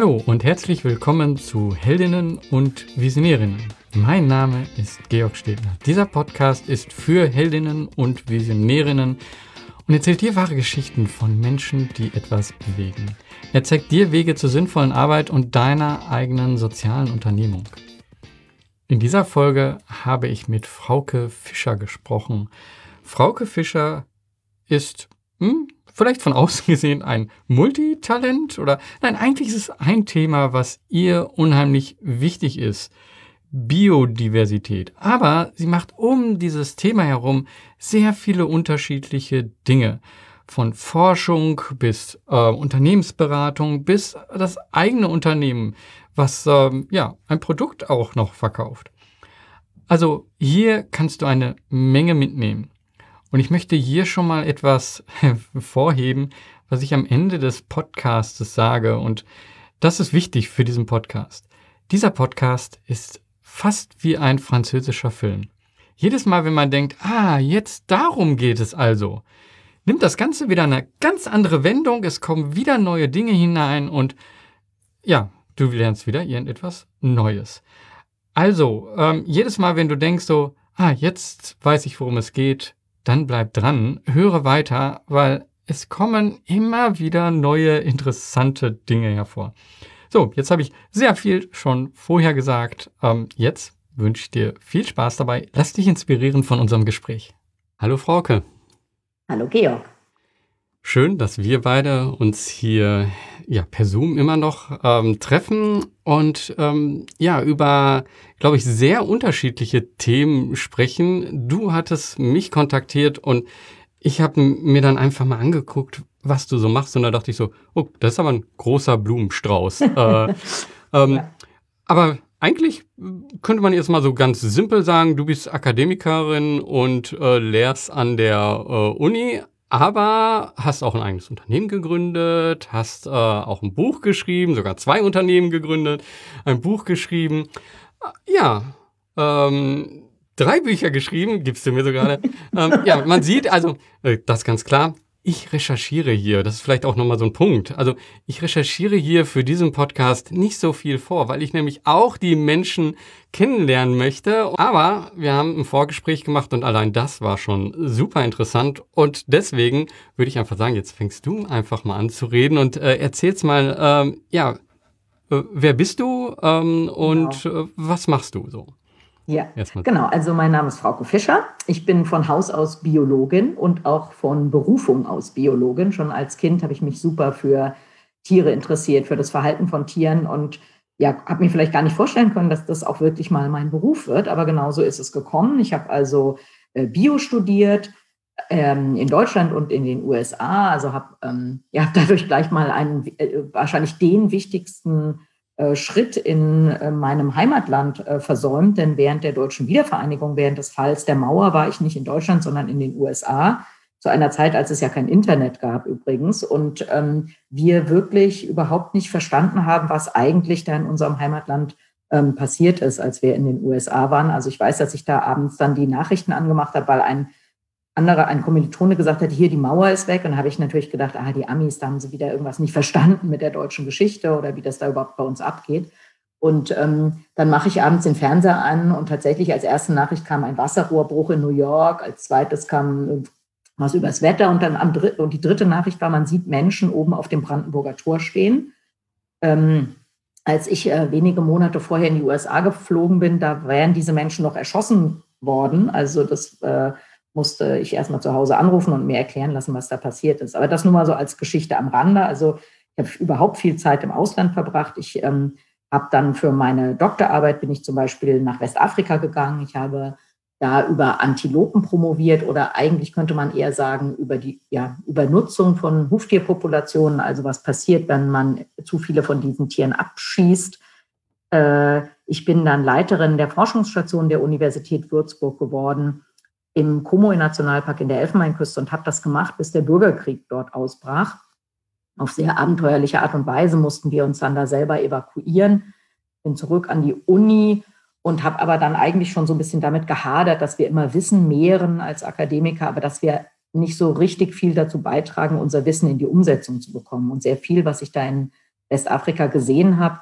Hallo und herzlich willkommen zu Heldinnen und Visionärinnen. Mein Name ist Georg Stedner. Dieser Podcast ist für Heldinnen und Visionärinnen und erzählt dir wahre Geschichten von Menschen, die etwas bewegen. Er zeigt dir Wege zur sinnvollen Arbeit und deiner eigenen sozialen Unternehmung. In dieser Folge habe ich mit Frauke Fischer gesprochen. Frauke Fischer ist hm, vielleicht von außen gesehen ein Multitalent oder nein, eigentlich ist es ein Thema, was ihr unheimlich wichtig ist. Biodiversität. Aber sie macht um dieses Thema herum sehr viele unterschiedliche Dinge. Von Forschung bis äh, Unternehmensberatung bis das eigene Unternehmen, was ähm, ja ein Produkt auch noch verkauft. Also hier kannst du eine Menge mitnehmen. Und ich möchte hier schon mal etwas vorheben, was ich am Ende des Podcasts sage. Und das ist wichtig für diesen Podcast. Dieser Podcast ist fast wie ein französischer Film. Jedes Mal, wenn man denkt, ah, jetzt darum geht es also, nimmt das Ganze wieder eine ganz andere Wendung, es kommen wieder neue Dinge hinein und ja, du lernst wieder irgendetwas Neues. Also, ähm, jedes Mal, wenn du denkst so, ah, jetzt weiß ich, worum es geht, dann bleib dran, höre weiter, weil es kommen immer wieder neue interessante Dinge hervor. So, jetzt habe ich sehr viel schon vorher gesagt. Ähm, jetzt wünsche ich dir viel Spaß dabei. Lass dich inspirieren von unserem Gespräch. Hallo Frauke. Hallo Georg. Schön, dass wir beide uns hier ja, per Zoom immer noch ähm, treffen und ähm, ja, über, glaube ich, sehr unterschiedliche Themen sprechen. Du hattest mich kontaktiert und ich habe mir dann einfach mal angeguckt, was du so machst. Und da dachte ich so, oh, das ist aber ein großer Blumenstrauß. äh, ähm, ja. Aber eigentlich könnte man jetzt mal so ganz simpel sagen, du bist Akademikerin und äh, lehrst an der äh, Uni, aber hast auch ein eigenes Unternehmen gegründet, hast äh, auch ein Buch geschrieben, sogar zwei Unternehmen gegründet, ein Buch geschrieben. Äh, ja, ähm, drei Bücher geschrieben, gibst du mir so gerade. ähm, ja, man sieht also, äh, das ganz klar, ich recherchiere hier, das ist vielleicht auch nochmal so ein Punkt. Also ich recherchiere hier für diesen Podcast nicht so viel vor, weil ich nämlich auch die Menschen kennenlernen möchte. Aber wir haben ein Vorgespräch gemacht und allein das war schon super interessant. Und deswegen würde ich einfach sagen, jetzt fängst du einfach mal an zu reden und äh, erzählst mal, ähm, ja, äh, wer bist du ähm, und genau. äh, was machst du so? Ja, genau. Also mein Name ist Frauke Fischer. Ich bin von Haus aus Biologin und auch von Berufung aus Biologin. Schon als Kind habe ich mich super für Tiere interessiert, für das Verhalten von Tieren und ja, habe mir vielleicht gar nicht vorstellen können, dass das auch wirklich mal mein Beruf wird, aber genauso ist es gekommen. Ich habe also äh, Bio studiert ähm, in Deutschland und in den USA, also habe ähm, ja, dadurch gleich mal einen, äh, wahrscheinlich den wichtigsten Schritt in äh, meinem Heimatland äh, versäumt, denn während der deutschen Wiedervereinigung, während des Falls der Mauer, war ich nicht in Deutschland, sondern in den USA, zu einer Zeit, als es ja kein Internet gab übrigens, und ähm, wir wirklich überhaupt nicht verstanden haben, was eigentlich da in unserem Heimatland ähm, passiert ist, als wir in den USA waren. Also ich weiß, dass ich da abends dann die Nachrichten angemacht habe, weil ein andere, ein Kommilitone gesagt hat, hier die Mauer ist weg. Und habe ich natürlich gedacht, ah, die Amis, da haben sie wieder irgendwas nicht verstanden mit der deutschen Geschichte oder wie das da überhaupt bei uns abgeht. Und ähm, dann mache ich abends den Fernseher an und tatsächlich als erste Nachricht kam ein Wasserrohrbruch in New York, als zweites kam was übers Wetter und dann am dritten, und die dritte Nachricht war, man sieht Menschen oben auf dem Brandenburger Tor stehen. Ähm, als ich äh, wenige Monate vorher in die USA geflogen bin, da wären diese Menschen noch erschossen worden. Also das äh, musste ich erstmal zu Hause anrufen und mir erklären lassen, was da passiert ist. Aber das nur mal so als Geschichte am Rande. Also ich habe überhaupt viel Zeit im Ausland verbracht. Ich ähm, habe dann für meine Doktorarbeit bin ich zum Beispiel nach Westafrika gegangen. Ich habe da über Antilopen promoviert oder eigentlich könnte man eher sagen über die ja, Übernutzung von Huftierpopulationen, also was passiert, wenn man zu viele von diesen Tieren abschießt. Äh, ich bin dann Leiterin der Forschungsstation der Universität Würzburg geworden im Komoe-Nationalpark in der Elfenbeinküste und habe das gemacht, bis der Bürgerkrieg dort ausbrach. Auf sehr abenteuerliche Art und Weise mussten wir uns dann da selber evakuieren. Bin zurück an die Uni und habe aber dann eigentlich schon so ein bisschen damit gehadert, dass wir immer Wissen mehren als Akademiker, aber dass wir nicht so richtig viel dazu beitragen, unser Wissen in die Umsetzung zu bekommen. Und sehr viel, was ich da in Westafrika gesehen habe,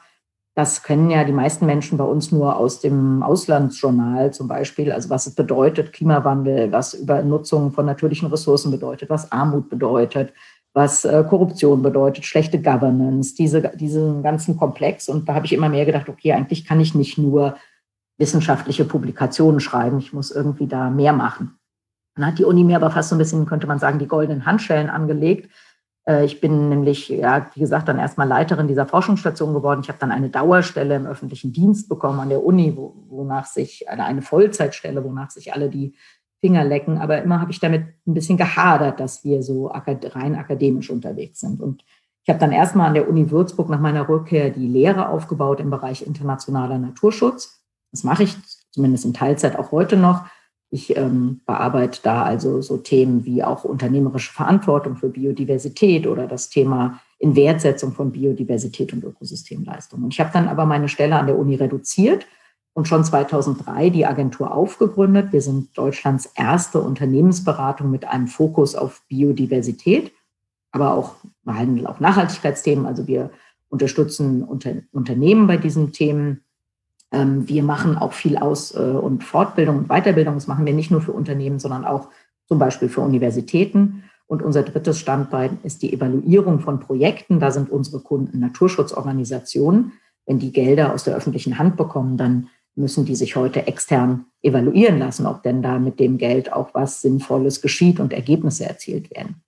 das kennen ja die meisten Menschen bei uns nur aus dem Auslandsjournal zum Beispiel, also was es bedeutet, Klimawandel, was Übernutzung von natürlichen Ressourcen bedeutet, was Armut bedeutet, was äh, Korruption bedeutet, schlechte Governance, diese, diesen ganzen Komplex. Und da habe ich immer mehr gedacht, okay, eigentlich kann ich nicht nur wissenschaftliche Publikationen schreiben, ich muss irgendwie da mehr machen. Dann hat die Uni mir aber fast so ein bisschen, könnte man sagen, die goldenen Handschellen angelegt ich bin nämlich, ja, wie gesagt, dann erstmal Leiterin dieser Forschungsstation geworden. Ich habe dann eine Dauerstelle im öffentlichen Dienst bekommen an der Uni, wo, wonach sich eine, eine Vollzeitstelle, wonach sich alle die Finger lecken. Aber immer habe ich damit ein bisschen gehadert, dass wir so rein akademisch unterwegs sind. Und ich habe dann erstmal an der Uni Würzburg nach meiner Rückkehr die Lehre aufgebaut im Bereich internationaler Naturschutz. Das mache ich zumindest in Teilzeit auch heute noch. Ich ähm, bearbeite da also so Themen wie auch unternehmerische Verantwortung für Biodiversität oder das Thema Inwertsetzung von Biodiversität und Ökosystemleistung. Und ich habe dann aber meine Stelle an der Uni reduziert und schon 2003 die Agentur aufgegründet. Wir sind Deutschlands erste Unternehmensberatung mit einem Fokus auf Biodiversität, aber auch behandeln auch Nachhaltigkeitsthemen. Also wir unterstützen Unter Unternehmen bei diesen Themen wir machen auch viel Aus- äh, und Fortbildung und Weiterbildung. Das machen wir nicht nur für Unternehmen, sondern auch zum Beispiel für Universitäten. Und unser drittes Standbein ist die Evaluierung von Projekten. Da sind unsere Kunden Naturschutzorganisationen. Wenn die Gelder aus der öffentlichen Hand bekommen, dann müssen die sich heute extern evaluieren lassen, ob denn da mit dem Geld auch was Sinnvolles geschieht und Ergebnisse erzielt werden.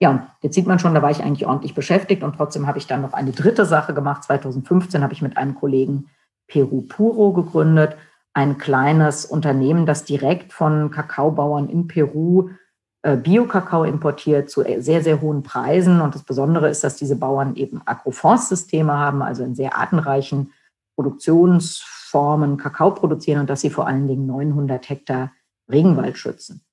Ja, jetzt sieht man schon, da war ich eigentlich ordentlich beschäftigt und trotzdem habe ich dann noch eine dritte Sache gemacht. 2015 habe ich mit einem Kollegen Peru Puro gegründet, ein kleines Unternehmen, das direkt von Kakaobauern in Peru äh, Bio-Kakao importiert zu sehr, sehr hohen Preisen. Und das Besondere ist, dass diese Bauern eben Agroforstsysteme haben, also in sehr artenreichen Produktionsformen Kakao produzieren und dass sie vor allen Dingen 900 Hektar Regenwald schützen.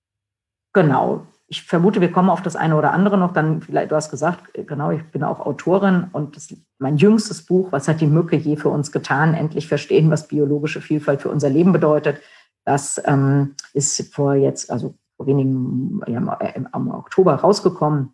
Genau, ich vermute, wir kommen auf das eine oder andere noch. Dann vielleicht, du hast gesagt, genau, ich bin auch Autorin und das, mein jüngstes Buch, Was hat die Mücke je für uns getan? Endlich verstehen, was biologische Vielfalt für unser Leben bedeutet. Das ähm, ist vor jetzt, also vor wenigen, ja, im, Oktober rausgekommen.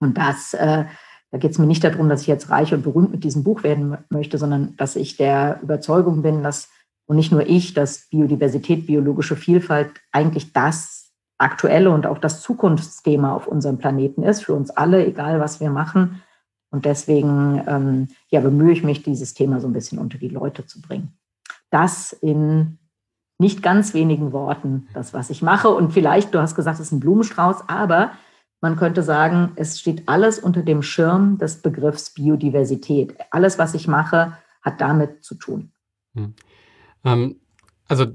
Und das, äh, da geht es mir nicht darum, dass ich jetzt reich und berühmt mit diesem Buch werden möchte, sondern dass ich der Überzeugung bin, dass und nicht nur ich, dass Biodiversität, biologische Vielfalt eigentlich das aktuelle und auch das Zukunftsthema auf unserem Planeten ist, für uns alle, egal was wir machen. Und deswegen ähm, ja, bemühe ich mich, dieses Thema so ein bisschen unter die Leute zu bringen. Das in nicht ganz wenigen Worten, das, was ich mache. Und vielleicht, du hast gesagt, es ist ein Blumenstrauß, aber man könnte sagen, es steht alles unter dem Schirm des Begriffs Biodiversität. Alles, was ich mache, hat damit zu tun. Hm. Ähm, also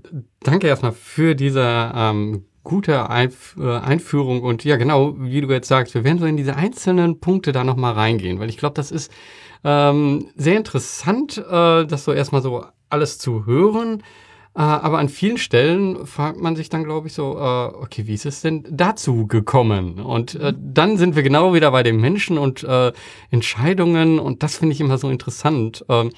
danke erstmal für diese ähm, gute Einf äh, Einführung und ja, genau, wie du jetzt sagst, wir werden so in diese einzelnen Punkte da nochmal reingehen, weil ich glaube, das ist ähm, sehr interessant, äh, das so erstmal so alles zu hören. Äh, aber an vielen Stellen fragt man sich dann, glaube ich, so, äh, okay, wie ist es denn dazu gekommen? Und äh, dann sind wir genau wieder bei den Menschen und Entscheidungen und das finde ich immer so interessant, äh,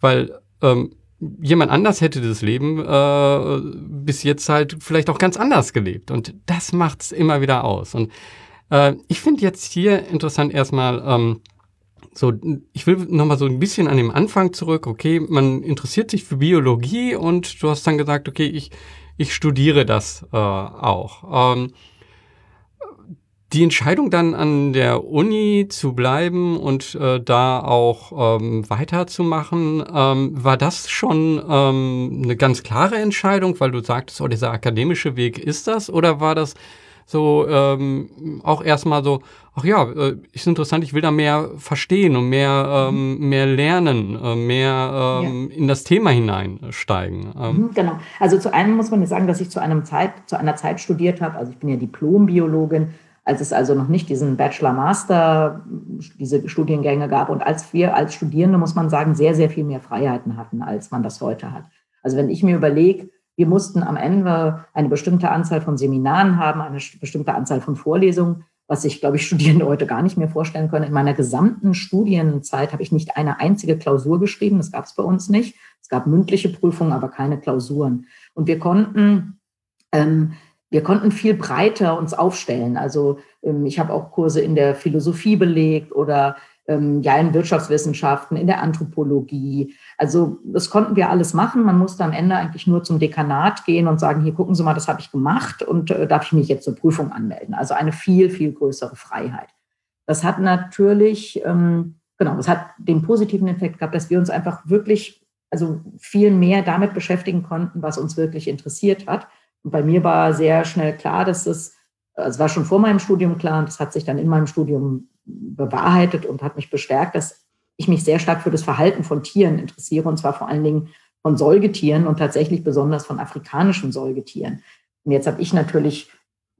weil ähm, jemand anders hätte das Leben äh, bis jetzt halt vielleicht auch ganz anders gelebt. Und das macht's immer wieder aus. Und äh, ich finde jetzt hier interessant erstmal, ähm, so, ich will nochmal so ein bisschen an dem Anfang zurück. Okay, man interessiert sich für Biologie und du hast dann gesagt, okay, ich, ich studiere das äh, auch. Ähm, die Entscheidung dann an der Uni zu bleiben und äh, da auch ähm, weiterzumachen, ähm, war das schon ähm, eine ganz klare Entscheidung, weil du sagtest, oh, dieser akademische Weg ist das? Oder war das so ähm, auch erstmal so, ach ja, äh, ist interessant, ich will da mehr verstehen und mehr, ähm, mehr lernen, äh, mehr ähm, ja. in das Thema hineinsteigen. Ähm. Mhm, genau. Also zu einem muss man sagen, dass ich zu einem Zeit, zu einer Zeit studiert habe. Also ich bin ja Diplombiologin als es also noch nicht diesen Bachelor-Master, diese Studiengänge gab und als wir als Studierende, muss man sagen, sehr, sehr viel mehr Freiheiten hatten, als man das heute hat. Also wenn ich mir überlege, wir mussten am Ende eine bestimmte Anzahl von Seminaren haben, eine bestimmte Anzahl von Vorlesungen, was sich, glaube ich, Studierende heute gar nicht mehr vorstellen können. In meiner gesamten Studienzeit habe ich nicht eine einzige Klausur geschrieben. Das gab es bei uns nicht. Es gab mündliche Prüfungen, aber keine Klausuren. Und wir konnten ähm, wir konnten viel breiter uns aufstellen. Also ähm, ich habe auch Kurse in der Philosophie belegt oder ähm, ja in Wirtschaftswissenschaften, in der Anthropologie. Also das konnten wir alles machen. Man musste am Ende eigentlich nur zum Dekanat gehen und sagen, hier gucken Sie mal, das habe ich gemacht und äh, darf ich mich jetzt zur Prüfung anmelden. Also eine viel, viel größere Freiheit. Das hat natürlich, ähm, genau, das hat den positiven Effekt gehabt, dass wir uns einfach wirklich, also viel mehr damit beschäftigen konnten, was uns wirklich interessiert hat. Bei mir war sehr schnell klar, dass es, es war schon vor meinem Studium klar und das hat sich dann in meinem Studium bewahrheitet und hat mich bestärkt, dass ich mich sehr stark für das Verhalten von Tieren interessiere und zwar vor allen Dingen von Säugetieren und tatsächlich besonders von afrikanischen Säugetieren. Und jetzt habe ich natürlich,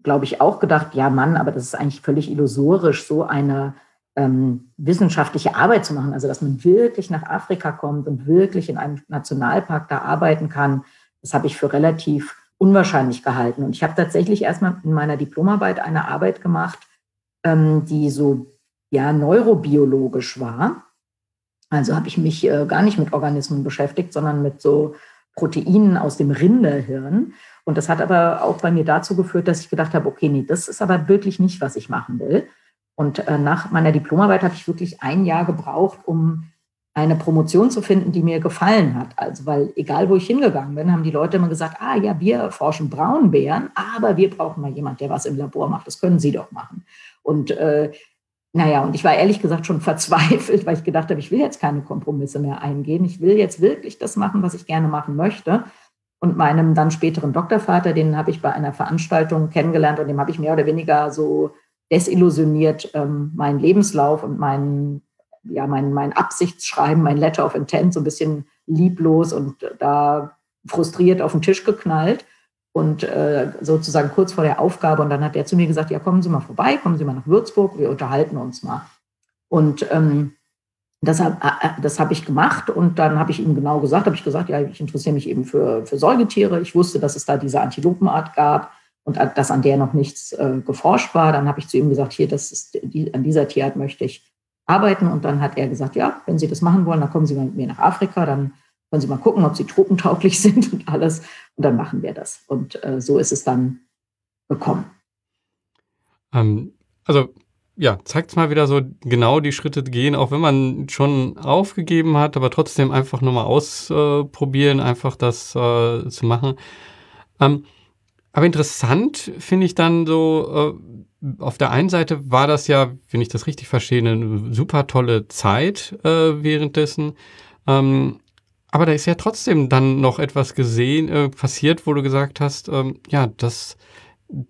glaube ich, auch gedacht, ja Mann, aber das ist eigentlich völlig illusorisch, so eine ähm, wissenschaftliche Arbeit zu machen. Also dass man wirklich nach Afrika kommt und wirklich in einem Nationalpark da arbeiten kann, das habe ich für relativ unwahrscheinlich gehalten. Und ich habe tatsächlich erstmal in meiner Diplomarbeit eine Arbeit gemacht, ähm, die so ja neurobiologisch war. Also habe ich mich äh, gar nicht mit Organismen beschäftigt, sondern mit so Proteinen aus dem Rinderhirn. Und das hat aber auch bei mir dazu geführt, dass ich gedacht habe, okay, nee, das ist aber wirklich nicht, was ich machen will. Und äh, nach meiner Diplomarbeit habe ich wirklich ein Jahr gebraucht, um eine Promotion zu finden, die mir gefallen hat. Also, weil egal wo ich hingegangen bin, haben die Leute immer gesagt, ah ja, wir forschen Braunbären, aber wir brauchen mal jemand, der was im Labor macht. Das können Sie doch machen. Und äh, naja, und ich war ehrlich gesagt schon verzweifelt, weil ich gedacht habe, ich will jetzt keine Kompromisse mehr eingehen. Ich will jetzt wirklich das machen, was ich gerne machen möchte. Und meinem dann späteren Doktorvater, den habe ich bei einer Veranstaltung kennengelernt und dem habe ich mehr oder weniger so desillusioniert ähm, meinen Lebenslauf und meinen, ja, mein, mein Absichtsschreiben, mein Letter of Intent so ein bisschen lieblos und da frustriert auf den Tisch geknallt und äh, sozusagen kurz vor der Aufgabe. Und dann hat er zu mir gesagt, ja, kommen Sie mal vorbei, kommen Sie mal nach Würzburg, wir unterhalten uns mal. Und ähm, das habe äh, äh, das hab ich gemacht und dann habe ich ihm genau gesagt, habe ich gesagt, ja, ich interessiere mich eben für, für Säugetiere. Ich wusste, dass es da diese Antilopenart gab und dass an der noch nichts äh, geforscht war. Dann habe ich zu ihm gesagt, hier, das ist die, an dieser Tierart möchte ich arbeiten. Und dann hat er gesagt, ja, wenn Sie das machen wollen, dann kommen Sie mit mir nach Afrika, dann können Sie mal gucken, ob sie truppentauglich sind und alles. Und dann machen wir das. Und äh, so ist es dann gekommen. Ähm, also ja, zeigt es mal wieder so genau die Schritte gehen, auch wenn man schon aufgegeben hat, aber trotzdem einfach nochmal ausprobieren, einfach das äh, zu machen. Ähm, aber interessant finde ich dann so, äh, auf der einen Seite war das ja, wenn ich das richtig verstehe, eine super tolle Zeit äh, währenddessen. Ähm, aber da ist ja trotzdem dann noch etwas gesehen, äh, passiert, wo du gesagt hast, ähm, ja, das,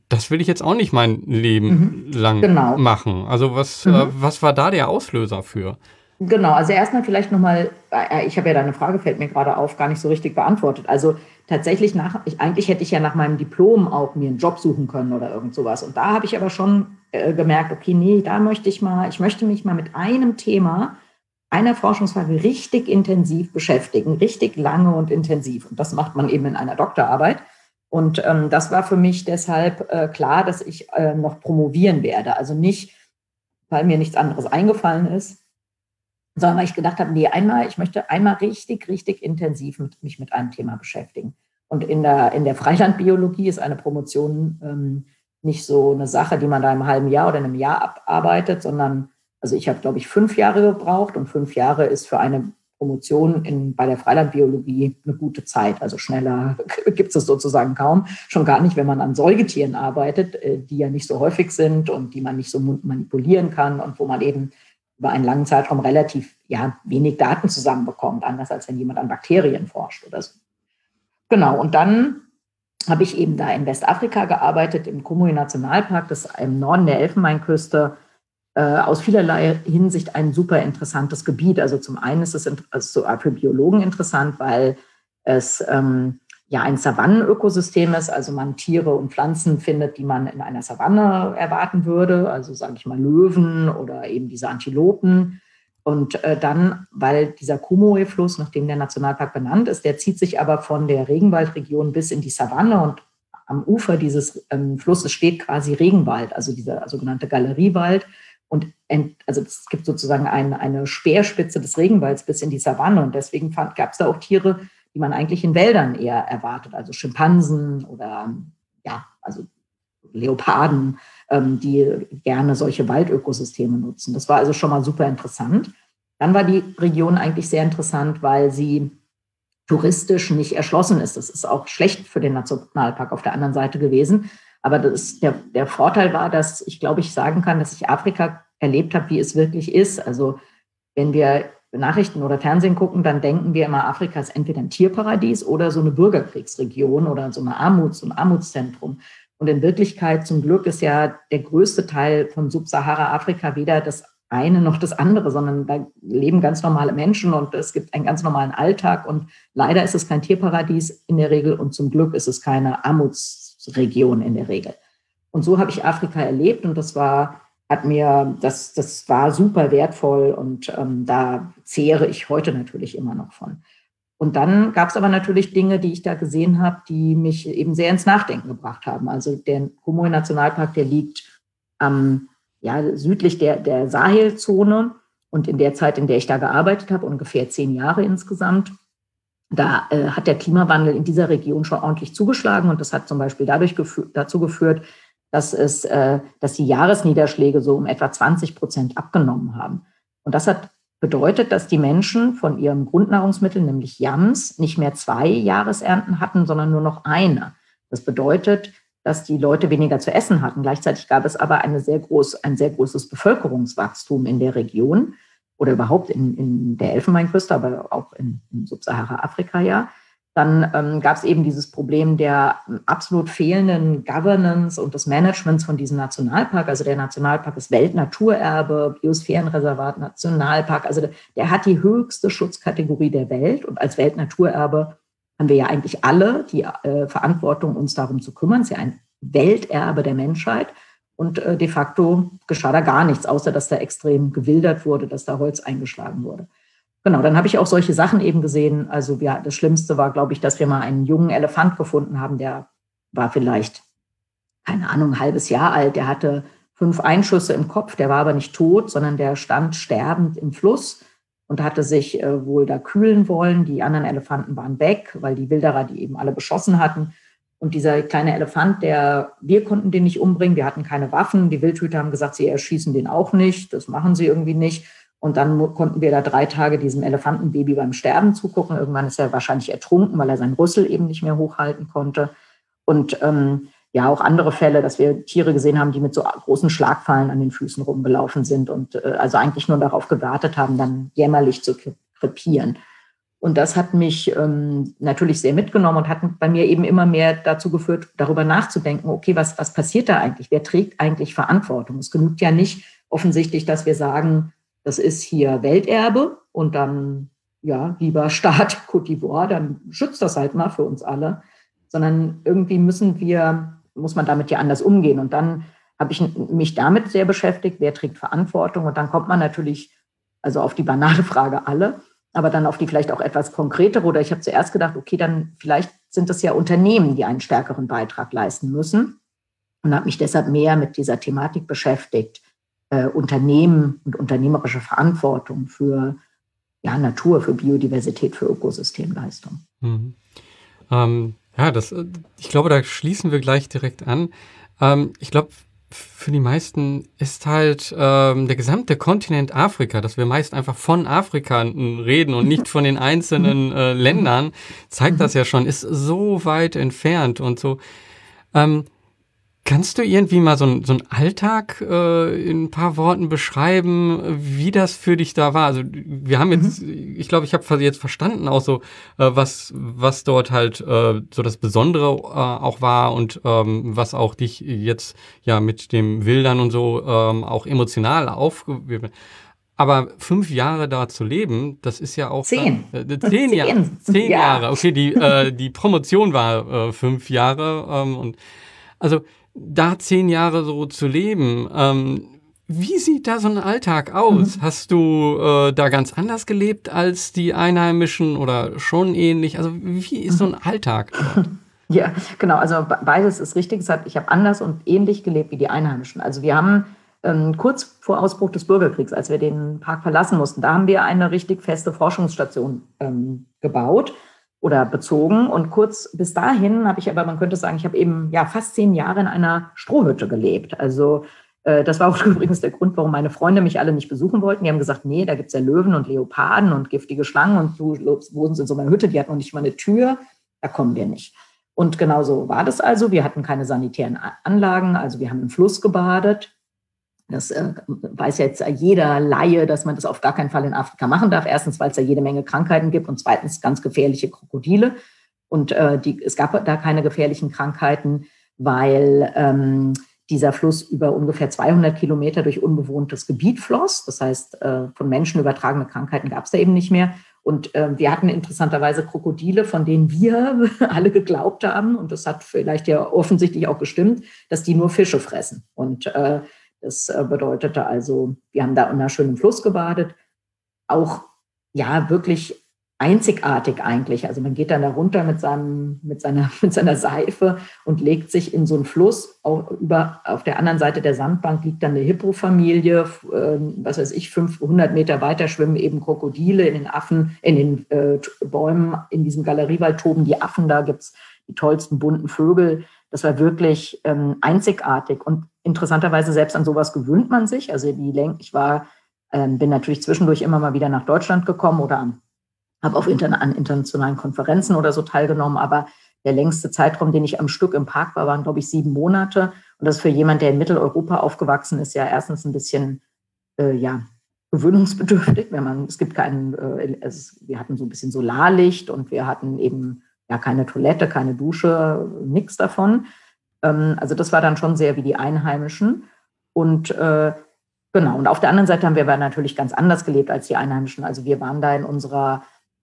das will ich jetzt auch nicht mein Leben mhm. lang genau. machen. Also was, mhm. äh, was war da der Auslöser für? Genau, also erstmal vielleicht nochmal, äh, ich habe ja deine Frage, fällt mir gerade auf, gar nicht so richtig beantwortet. Also tatsächlich nach, ich, eigentlich hätte ich ja nach meinem Diplom auch mir einen Job suchen können oder irgend sowas. Und da habe ich aber schon äh, gemerkt, okay, nee, da möchte ich mal, ich möchte mich mal mit einem Thema einer Forschungsfrage richtig intensiv beschäftigen, richtig lange und intensiv. Und das macht man eben in einer Doktorarbeit. Und ähm, das war für mich deshalb äh, klar, dass ich äh, noch promovieren werde. Also nicht, weil mir nichts anderes eingefallen ist, sondern weil ich gedacht habe, nee, einmal, ich möchte einmal richtig, richtig intensiv mit, mich mit einem Thema beschäftigen. Und in der, in der Freilandbiologie ist eine Promotion ähm, nicht so eine Sache, die man da im halben Jahr oder in einem Jahr abarbeitet, sondern also ich habe, glaube ich, fünf Jahre gebraucht und fünf Jahre ist für eine Promotion in, bei der Freilandbiologie eine gute Zeit. Also schneller gibt es sozusagen kaum. Schon gar nicht, wenn man an Säugetieren arbeitet, äh, die ja nicht so häufig sind und die man nicht so manipulieren kann und wo man eben über einen langen Zeitraum relativ ja, wenig Daten zusammenbekommt, anders als wenn jemand an Bakterien forscht oder so. Genau, und dann habe ich eben da in Westafrika gearbeitet, im Kumui Nationalpark, das ist im Norden der Elfenbeinküste äh, aus vielerlei Hinsicht ein super interessantes Gebiet. Also zum einen ist es also für Biologen interessant, weil es ähm, ja ein Savannenökosystem ist, also man Tiere und Pflanzen findet, die man in einer Savanne erwarten würde, also sage ich mal Löwen oder eben diese Antilopen. Und äh, dann, weil dieser Kumoe-Fluss, nach dem der Nationalpark benannt ist, der zieht sich aber von der Regenwaldregion bis in die Savanne und am Ufer dieses ähm, Flusses steht quasi Regenwald, also dieser sogenannte Galeriewald. Und also es gibt sozusagen ein, eine Speerspitze des Regenwalds bis in die Savanne. Und deswegen gab es da auch Tiere, die man eigentlich in Wäldern eher erwartet, also Schimpansen oder ja, also Leoparden, ähm, die gerne solche Waldökosysteme nutzen. Das war also schon mal super interessant. Dann war die Region eigentlich sehr interessant, weil sie touristisch nicht erschlossen ist. Das ist auch schlecht für den Nationalpark auf der anderen Seite gewesen. Aber das, der, der Vorteil war, dass ich glaube, ich sagen kann, dass ich Afrika erlebt habe, wie es wirklich ist. Also wenn wir Nachrichten oder Fernsehen gucken, dann denken wir immer, Afrika ist entweder ein Tierparadies oder so eine Bürgerkriegsregion oder so eine Armuts- und Armutszentrum. Und in Wirklichkeit, zum Glück, ist ja der größte Teil von Subsahara-Afrika weder das eine noch das andere, sondern da leben ganz normale Menschen und es gibt einen ganz normalen Alltag. Und leider ist es kein Tierparadies in der Regel und zum Glück ist es keine Armutsregion in der Regel. Und so habe ich Afrika erlebt und das war hat mir, das, das war super wertvoll und ähm, da zehre ich heute natürlich immer noch von. Und dann gab es aber natürlich Dinge, die ich da gesehen habe, die mich eben sehr ins Nachdenken gebracht haben. Also der Comoe-Nationalpark, der liegt ähm, ja, südlich der, der Sahelzone und in der Zeit, in der ich da gearbeitet habe, ungefähr zehn Jahre insgesamt, da äh, hat der Klimawandel in dieser Region schon ordentlich zugeschlagen und das hat zum Beispiel dadurch gefü dazu geführt, dass, es, äh, dass die Jahresniederschläge so um etwa 20 Prozent abgenommen haben. Und das hat bedeutet, dass die Menschen von ihrem Grundnahrungsmittel, nämlich Yams, nicht mehr zwei Jahresernten hatten, sondern nur noch eine. Das bedeutet, dass die Leute weniger zu essen hatten. Gleichzeitig gab es aber eine sehr groß, ein sehr großes Bevölkerungswachstum in der Region oder überhaupt in, in der Elfenbeinküste, aber auch in, in Subsahara-Afrika ja. Dann ähm, gab es eben dieses Problem der absolut fehlenden Governance und des Managements von diesem Nationalpark. Also der Nationalpark ist Weltnaturerbe, Biosphärenreservat, Nationalpark. Also der, der hat die höchste Schutzkategorie der Welt und als Weltnaturerbe haben wir ja eigentlich alle die äh, Verantwortung, uns darum zu kümmern. Es ist ja ein Welterbe der Menschheit. Und äh, de facto geschah da gar nichts, außer dass da extrem gewildert wurde, dass da Holz eingeschlagen wurde. Genau, dann habe ich auch solche Sachen eben gesehen. Also ja, das Schlimmste war, glaube ich, dass wir mal einen jungen Elefant gefunden haben, der war vielleicht, keine Ahnung, ein halbes Jahr alt. Der hatte fünf Einschüsse im Kopf, der war aber nicht tot, sondern der stand sterbend im Fluss und hatte sich äh, wohl da kühlen wollen. Die anderen Elefanten waren weg, weil die Wilderer die eben alle beschossen hatten. Und dieser kleine Elefant, der, wir konnten den nicht umbringen, wir hatten keine Waffen. Die Wildhüter haben gesagt, sie erschießen den auch nicht, das machen sie irgendwie nicht. Und dann konnten wir da drei Tage diesem Elefantenbaby beim Sterben zugucken. Irgendwann ist er wahrscheinlich ertrunken, weil er seinen Rüssel eben nicht mehr hochhalten konnte. Und ähm, ja auch andere Fälle, dass wir Tiere gesehen haben, die mit so großen Schlagfallen an den Füßen rumgelaufen sind und äh, also eigentlich nur darauf gewartet haben, dann jämmerlich zu krepieren. Und das hat mich ähm, natürlich sehr mitgenommen und hat bei mir eben immer mehr dazu geführt, darüber nachzudenken, okay, was, was passiert da eigentlich? Wer trägt eigentlich Verantwortung? Es genügt ja nicht offensichtlich, dass wir sagen, das ist hier Welterbe und dann, ja, lieber Staat Côte d'Ivoire, dann schützt das halt mal für uns alle, sondern irgendwie müssen wir muss man damit ja anders umgehen. Und dann habe ich mich damit sehr beschäftigt, wer trägt Verantwortung. Und dann kommt man natürlich, also auf die banale Frage alle, aber dann auf die vielleicht auch etwas konkretere. Oder ich habe zuerst gedacht, okay, dann vielleicht sind es ja Unternehmen, die einen stärkeren Beitrag leisten müssen. Und habe mich deshalb mehr mit dieser Thematik beschäftigt. Äh, Unternehmen und unternehmerische Verantwortung für ja, Natur, für Biodiversität, für Ökosystemleistung. Mhm. Ähm, ja, das, äh, ich glaube, da schließen wir gleich direkt an. Ähm, ich glaube, für die meisten ist halt ähm, der gesamte Kontinent Afrika, dass wir meist einfach von Afrika reden und nicht von den einzelnen äh, Ländern, zeigt das ja schon, ist so weit entfernt und so. Ähm, Kannst du irgendwie mal so, ein, so einen Alltag äh, in ein paar Worten beschreiben, wie das für dich da war? Also wir haben jetzt, mhm. ich glaube, ich habe jetzt verstanden auch so, äh, was, was dort halt äh, so das Besondere äh, auch war und ähm, was auch dich jetzt ja mit dem Wildern und so ähm, auch emotional aufgewirkt aber fünf Jahre da zu leben, das ist ja auch zehn, äh, zehn, zehn Jahre, zehn ja. Jahre. Okay, die äh, die Promotion war äh, fünf Jahre ähm, und also da zehn Jahre so zu leben, ähm, wie sieht da so ein Alltag aus? Mhm. Hast du äh, da ganz anders gelebt als die Einheimischen oder schon ähnlich? Also wie ist so ein Alltag? Ja, genau. Also beides ist richtig. Ich habe anders und ähnlich gelebt wie die Einheimischen. Also wir haben ähm, kurz vor Ausbruch des Bürgerkriegs, als wir den Park verlassen mussten, da haben wir eine richtig feste Forschungsstation ähm, gebaut oder bezogen. Und kurz bis dahin habe ich aber, man könnte sagen, ich habe eben ja fast zehn Jahre in einer Strohhütte gelebt. Also äh, das war auch übrigens der Grund, warum meine Freunde mich alle nicht besuchen wollten. Die haben gesagt, nee, da gibt es ja Löwen und Leoparden und giftige Schlangen und du wohnst in so einer Hütte, die hat noch nicht mal eine Tür, da kommen wir nicht. Und genauso war das also. Wir hatten keine sanitären Anlagen, also wir haben im Fluss gebadet. Das äh, weiß jetzt jeder Laie, dass man das auf gar keinen Fall in Afrika machen darf. Erstens, weil es da jede Menge Krankheiten gibt und zweitens ganz gefährliche Krokodile. Und äh, die, es gab da keine gefährlichen Krankheiten, weil ähm, dieser Fluss über ungefähr 200 Kilometer durch unbewohntes Gebiet floss. Das heißt, äh, von Menschen übertragene Krankheiten gab es da eben nicht mehr. Und äh, wir hatten interessanterweise Krokodile, von denen wir alle geglaubt haben, und das hat vielleicht ja offensichtlich auch gestimmt, dass die nur Fische fressen. Und äh, das äh, bedeutete also, wir haben da in einer schönen Fluss gebadet. Auch ja, wirklich einzigartig eigentlich. Also man geht dann da runter mit, seinem, mit, seiner, mit seiner Seife und legt sich in so einen Fluss. Auch über, auf der anderen Seite der Sandbank liegt dann eine Hippo-Familie. Äh, was weiß ich, 500 Meter weiter schwimmen eben Krokodile in den Affen, in den äh, Bäumen, in diesem Galeriewald toben die Affen. Da gibt es die tollsten bunten Vögel. Das war wirklich ähm, einzigartig. Und interessanterweise selbst an sowas gewöhnt man sich. Also die Lenk, ich war, ähm, bin natürlich zwischendurch immer mal wieder nach Deutschland gekommen oder habe auf interna an internationalen Konferenzen oder so teilgenommen, aber der längste Zeitraum, den ich am Stück im Park war, waren, glaube ich, sieben Monate. Und das ist für jemand, der in Mitteleuropa aufgewachsen ist, ja erstens ein bisschen, äh, ja, gewöhnungsbedürftig, wenn man, es gibt keinen, äh, es, wir hatten so ein bisschen Solarlicht und wir hatten eben ja keine Toilette, keine Dusche, nichts davon. Ähm, also das war dann schon sehr wie die Einheimischen. Und äh, genau, und auf der anderen Seite haben wir aber natürlich ganz anders gelebt als die Einheimischen. Also wir waren da in unserer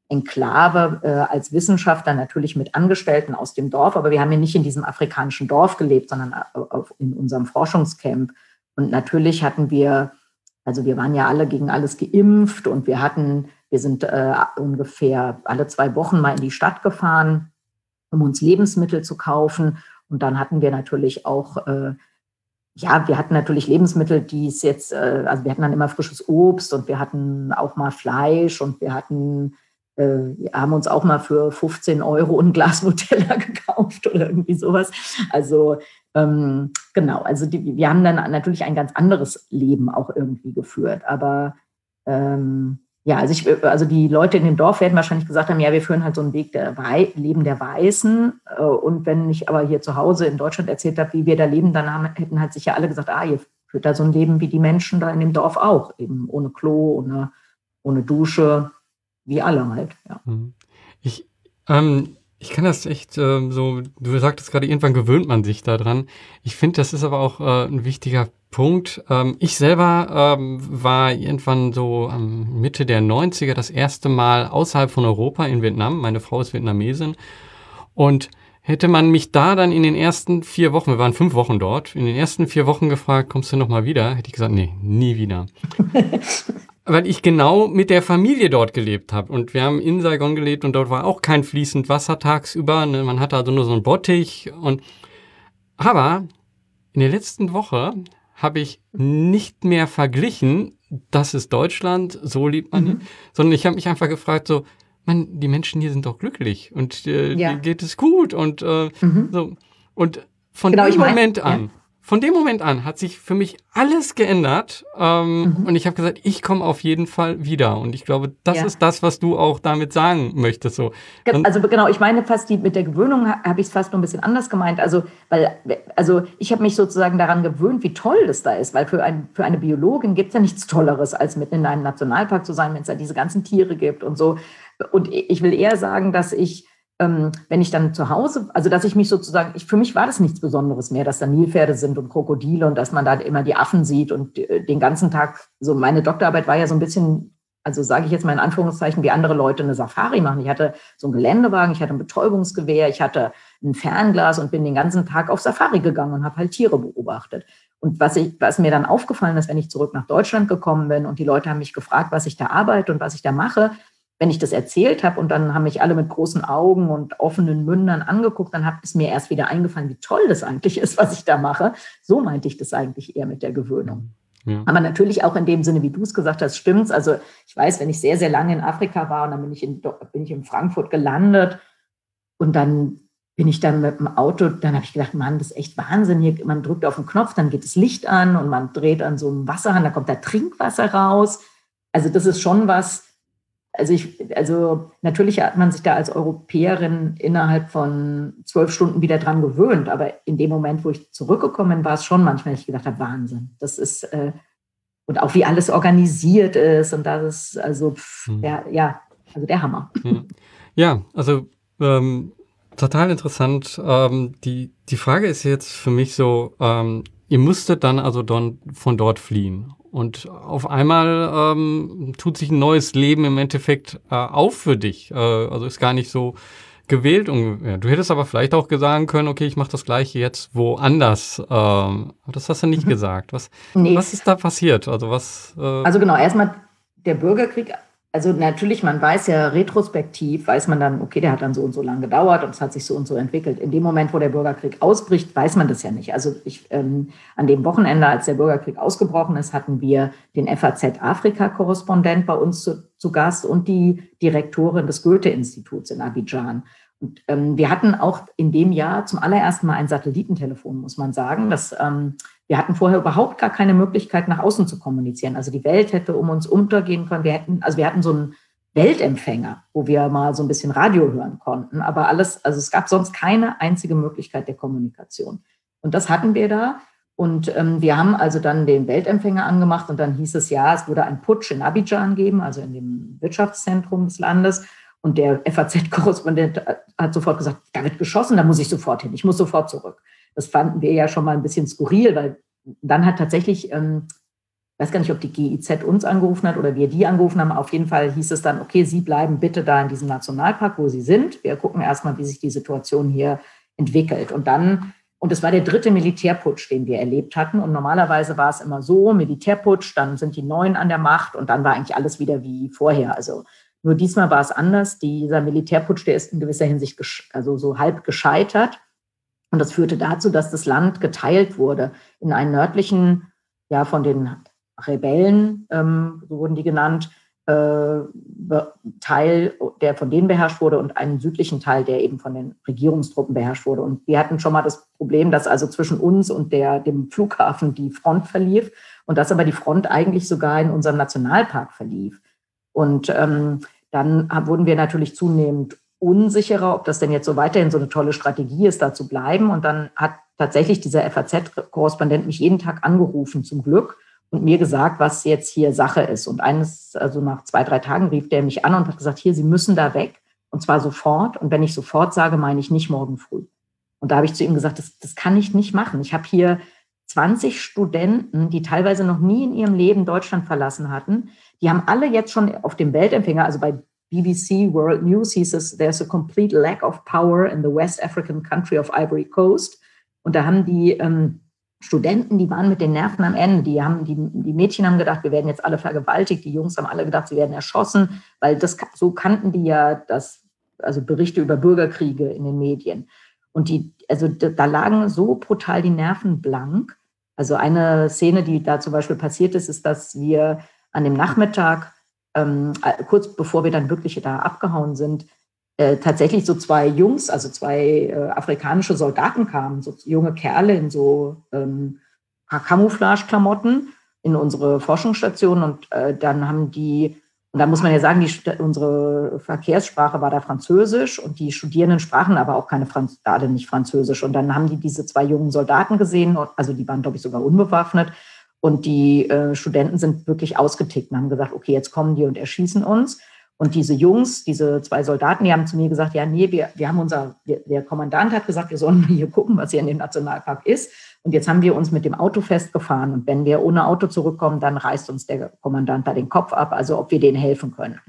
Enklave äh, als Wissenschaftler natürlich mit Angestellten aus dem Dorf, aber wir haben ja nicht in diesem afrikanischen Dorf gelebt, sondern auf, in unserem Forschungscamp. Und natürlich hatten wir, also wir waren ja alle gegen alles geimpft und wir hatten, wir sind äh, ungefähr alle zwei Wochen mal in die Stadt gefahren, um uns Lebensmittel zu kaufen. Und dann hatten wir natürlich auch äh, ja, wir hatten natürlich Lebensmittel, die es jetzt, äh, also wir hatten dann immer frisches Obst und wir hatten auch mal Fleisch und wir hatten äh, wir haben uns auch mal für 15 Euro ein Glas Nutella gekauft oder irgendwie sowas. Also ähm, genau, also die, wir haben dann natürlich ein ganz anderes Leben auch irgendwie geführt. Aber ähm, ja, also, ich, also die Leute in dem Dorf werden wahrscheinlich gesagt haben, ja, wir führen halt so einen Weg der Wei Leben der Weißen. Äh, und wenn ich aber hier zu Hause in Deutschland erzählt habe, wie wir da leben, dann haben, hätten halt sicher alle gesagt, ah, ihr führt da so ein Leben wie die Menschen da in dem Dorf auch, eben ohne Klo, ohne, ohne Dusche wie alle halt. Ja. Mhm. Ich, ähm, ich kann das echt äh, so, du sagtest gerade, irgendwann gewöhnt man sich daran. Ich finde, das ist aber auch äh, ein wichtiger Punkt. Ähm, ich selber ähm, war irgendwann so am Mitte der 90er das erste Mal außerhalb von Europa in Vietnam. Meine Frau ist Vietnamesin. Und hätte man mich da dann in den ersten vier Wochen, wir waren fünf Wochen dort, in den ersten vier Wochen gefragt, kommst du noch mal wieder? Hätte ich gesagt, nee, nie wieder. weil ich genau mit der Familie dort gelebt habe. Und wir haben in Saigon gelebt und dort war auch kein fließend Wasser tagsüber. Ne? Man hatte also nur so einen Bottich. Und aber in der letzten Woche habe ich nicht mehr verglichen, das ist Deutschland, so liebt man mhm. ihn, sondern ich habe mich einfach gefragt, so, man, die Menschen hier sind doch glücklich und äh, ja. geht es gut und äh, mhm. so. Und von genau, dem Moment mein, an ja von dem Moment an hat sich für mich alles geändert ähm, mhm. und ich habe gesagt, ich komme auf jeden Fall wieder und ich glaube, das ja. ist das, was du auch damit sagen möchtest. So. Und also genau, ich meine fast die mit der Gewöhnung habe ich es fast noch ein bisschen anders gemeint. Also weil also ich habe mich sozusagen daran gewöhnt, wie toll das da ist, weil für, ein, für eine Biologin gibt es ja nichts Tolleres, als mitten in einem Nationalpark zu sein, wenn es da diese ganzen Tiere gibt und so. Und ich will eher sagen, dass ich ähm, wenn ich dann zu Hause, also dass ich mich sozusagen, ich, für mich war das nichts Besonderes mehr, dass da Nilpferde sind und Krokodile und dass man da immer die Affen sieht und äh, den ganzen Tag, so meine Doktorarbeit war ja so ein bisschen, also sage ich jetzt mal in Anführungszeichen, wie andere Leute eine Safari machen. Ich hatte so einen Geländewagen, ich hatte ein Betäubungsgewehr, ich hatte ein Fernglas und bin den ganzen Tag auf Safari gegangen und habe halt Tiere beobachtet. Und was, ich, was mir dann aufgefallen ist, wenn ich zurück nach Deutschland gekommen bin und die Leute haben mich gefragt, was ich da arbeite und was ich da mache, wenn ich das erzählt habe und dann haben mich alle mit großen Augen und offenen Mündern angeguckt, dann hat es mir erst wieder eingefallen, wie toll das eigentlich ist, was ich da mache. So meinte ich das eigentlich eher mit der Gewöhnung. Ja. Aber natürlich auch in dem Sinne, wie du es gesagt hast, stimmt's. Also ich weiß, wenn ich sehr, sehr lange in Afrika war und dann bin ich in, bin ich in Frankfurt gelandet und dann bin ich dann mit dem Auto, dann habe ich gedacht, Mann, das ist echt Wahnsinn. Hier, man drückt auf den Knopf, dann geht das Licht an und man dreht an so einem Wasserhahn, da kommt da Trinkwasser raus. Also das ist schon was, also ich, also natürlich hat man sich da als Europäerin innerhalb von zwölf Stunden wieder dran gewöhnt, aber in dem Moment, wo ich zurückgekommen bin, war es schon manchmal, ich gedacht habe, Wahnsinn. Das ist äh, und auch wie alles organisiert ist und das ist also pff, hm. der, ja, also der Hammer. Hm. Ja, also ähm, total interessant. Ähm, die, die Frage ist jetzt für mich so, ähm, ihr musstet dann also don, von dort fliehen. Und auf einmal ähm, tut sich ein neues Leben im Endeffekt äh, auf für dich. Äh, also ist gar nicht so gewählt. Und, ja, du hättest aber vielleicht auch sagen können, okay, ich mache das gleiche jetzt woanders. Ähm, aber das hast du nicht mhm. gesagt. Was, nee. was ist da passiert? Also was? Äh also genau, erstmal der Bürgerkrieg also natürlich, man weiß ja retrospektiv, weiß man dann, okay, der hat dann so und so lange gedauert und es hat sich so und so entwickelt. In dem Moment, wo der Bürgerkrieg ausbricht, weiß man das ja nicht. Also ich, ähm, an dem Wochenende, als der Bürgerkrieg ausgebrochen ist, hatten wir den FAZ-Afrika-Korrespondent bei uns zu, zu, Gast und die Direktorin des Goethe-Instituts in Abidjan. Und ähm, wir hatten auch in dem Jahr zum allerersten Mal ein Satellitentelefon, muss man sagen. Das ähm, wir hatten vorher überhaupt gar keine Möglichkeit, nach außen zu kommunizieren. Also die Welt hätte um uns untergehen können. Wir hätten, also wir hatten so einen Weltempfänger, wo wir mal so ein bisschen Radio hören konnten. Aber alles, also es gab sonst keine einzige Möglichkeit der Kommunikation. Und das hatten wir da. Und ähm, wir haben also dann den Weltempfänger angemacht und dann hieß es ja, es würde einen Putsch in Abidjan geben, also in dem Wirtschaftszentrum des Landes. Und der FAZ-Korrespondent hat sofort gesagt, da wird geschossen, da muss ich sofort hin, ich muss sofort zurück. Das fanden wir ja schon mal ein bisschen skurril, weil dann hat tatsächlich, ähm, ich weiß gar nicht, ob die GIZ uns angerufen hat oder wir die angerufen haben. Auf jeden Fall hieß es dann, okay, Sie bleiben bitte da in diesem Nationalpark, wo Sie sind. Wir gucken erstmal, wie sich die Situation hier entwickelt. Und dann, und es war der dritte Militärputsch, den wir erlebt hatten. Und normalerweise war es immer so, Militärputsch, dann sind die Neuen an der Macht und dann war eigentlich alles wieder wie vorher. Also nur diesmal war es anders. Dieser Militärputsch, der ist in gewisser Hinsicht also so halb gescheitert. Und das führte dazu, dass das Land geteilt wurde in einen nördlichen, ja, von den Rebellen, ähm, so wurden die genannt, äh, Teil, der von denen beherrscht wurde und einen südlichen Teil, der eben von den Regierungstruppen beherrscht wurde. Und wir hatten schon mal das Problem, dass also zwischen uns und der, dem Flughafen die Front verlief und dass aber die Front eigentlich sogar in unserem Nationalpark verlief. Und ähm, dann wurden wir natürlich zunehmend unsicherer, ob das denn jetzt so weiterhin so eine tolle Strategie ist, da zu bleiben. Und dann hat tatsächlich dieser FAZ-Korrespondent mich jeden Tag angerufen, zum Glück, und mir gesagt, was jetzt hier Sache ist. Und eines, also nach zwei, drei Tagen rief der mich an und hat gesagt, hier, Sie müssen da weg. Und zwar sofort. Und wenn ich sofort sage, meine ich nicht morgen früh. Und da habe ich zu ihm gesagt, das, das kann ich nicht machen. Ich habe hier 20 Studenten, die teilweise noch nie in ihrem Leben Deutschland verlassen hatten. Die haben alle jetzt schon auf dem Weltempfänger, also bei BBC World News hieß es, there's a complete lack of power in the West African country of Ivory Coast. Und da haben die ähm, Studenten, die waren mit den Nerven am Ende. Die, haben, die, die Mädchen haben gedacht, wir werden jetzt alle vergewaltigt. Die Jungs haben alle gedacht, sie werden erschossen, weil das, so kannten die ja das, also Berichte über Bürgerkriege in den Medien. Und die, also da lagen so brutal die Nerven blank. Also eine Szene, die da zum Beispiel passiert ist, ist, dass wir an dem Nachmittag ähm, äh, kurz bevor wir dann wirklich da abgehauen sind, äh, tatsächlich so zwei Jungs, also zwei äh, afrikanische Soldaten kamen, so junge Kerle in so ähm, Camouflage-Klamotten in unsere Forschungsstation und äh, dann haben die, und da muss man ja sagen, die, unsere Verkehrssprache war da Französisch und die Studierenden sprachen aber auch keine Franz gerade nicht Französisch. Und dann haben die diese zwei jungen Soldaten gesehen, also die waren glaube ich sogar unbewaffnet und die äh, Studenten sind wirklich ausgetickt und haben gesagt, okay, jetzt kommen die und erschießen uns. Und diese Jungs, diese zwei Soldaten, die haben zu mir gesagt, ja, nee, wir, wir haben unser, wir, der Kommandant hat gesagt, wir sollen hier gucken, was hier in dem Nationalpark ist. Und jetzt haben wir uns mit dem Auto festgefahren. Und wenn wir ohne Auto zurückkommen, dann reißt uns der Kommandant da den Kopf ab, also ob wir denen helfen können.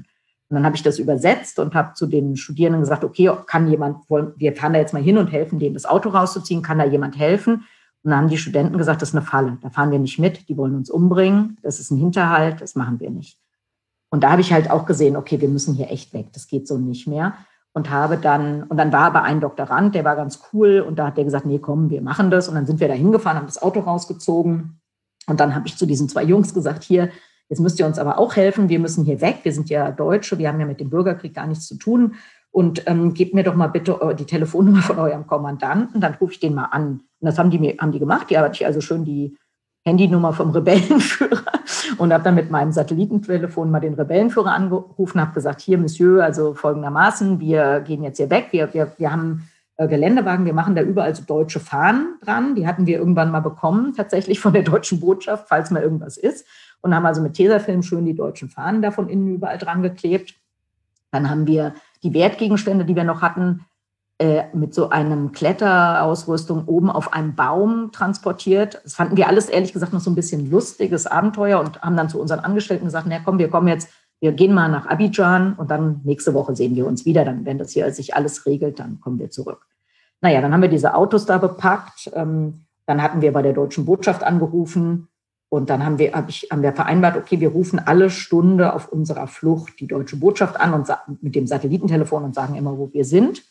Und dann habe ich das übersetzt und habe zu den Studierenden gesagt, okay, kann jemand, wir fahren da jetzt mal hin und helfen denen, das Auto rauszuziehen, kann da jemand helfen? Und dann haben die Studenten gesagt, das ist eine Falle, da fahren wir nicht mit, die wollen uns umbringen, das ist ein Hinterhalt, das machen wir nicht. Und da habe ich halt auch gesehen, okay, wir müssen hier echt weg, das geht so nicht mehr. Und habe dann, und dann war aber ein Doktorand, der war ganz cool und da hat der gesagt, nee, komm, wir machen das. Und dann sind wir da hingefahren, haben das Auto rausgezogen. Und dann habe ich zu diesen zwei Jungs gesagt, hier, jetzt müsst ihr uns aber auch helfen, wir müssen hier weg, wir sind ja Deutsche, wir haben ja mit dem Bürgerkrieg gar nichts zu tun. Und ähm, gebt mir doch mal bitte die Telefonnummer von eurem Kommandanten, dann rufe ich den mal an. Und das haben die mir haben die gemacht. Die habe ich also schön die Handynummer vom Rebellenführer und habe dann mit meinem Satellitentelefon mal den Rebellenführer angerufen, habe gesagt, hier, Monsieur, also folgendermaßen, wir gehen jetzt hier weg, wir, wir, wir haben äh, Geländewagen, wir machen da überall so deutsche Fahnen dran, die hatten wir irgendwann mal bekommen, tatsächlich von der deutschen Botschaft, falls mal irgendwas ist und haben also mit Tesafilm schön die deutschen Fahnen da von innen überall dran geklebt. Dann haben wir die Wertgegenstände, die wir noch hatten, äh, mit so einem Kletterausrüstung oben auf einem Baum transportiert. Das fanden wir alles ehrlich gesagt noch so ein bisschen lustiges Abenteuer und haben dann zu unseren Angestellten gesagt, na komm, wir kommen jetzt, wir gehen mal nach Abidjan und dann nächste Woche sehen wir uns wieder. Dann, wenn das hier sich alles regelt, dann kommen wir zurück. Naja, dann haben wir diese Autos da bepackt. Ähm, dann hatten wir bei der deutschen Botschaft angerufen und dann haben wir, hab ich, haben wir vereinbart, okay, wir rufen alle Stunde auf unserer Flucht die deutsche Botschaft an und mit dem Satellitentelefon und sagen immer, wo wir sind.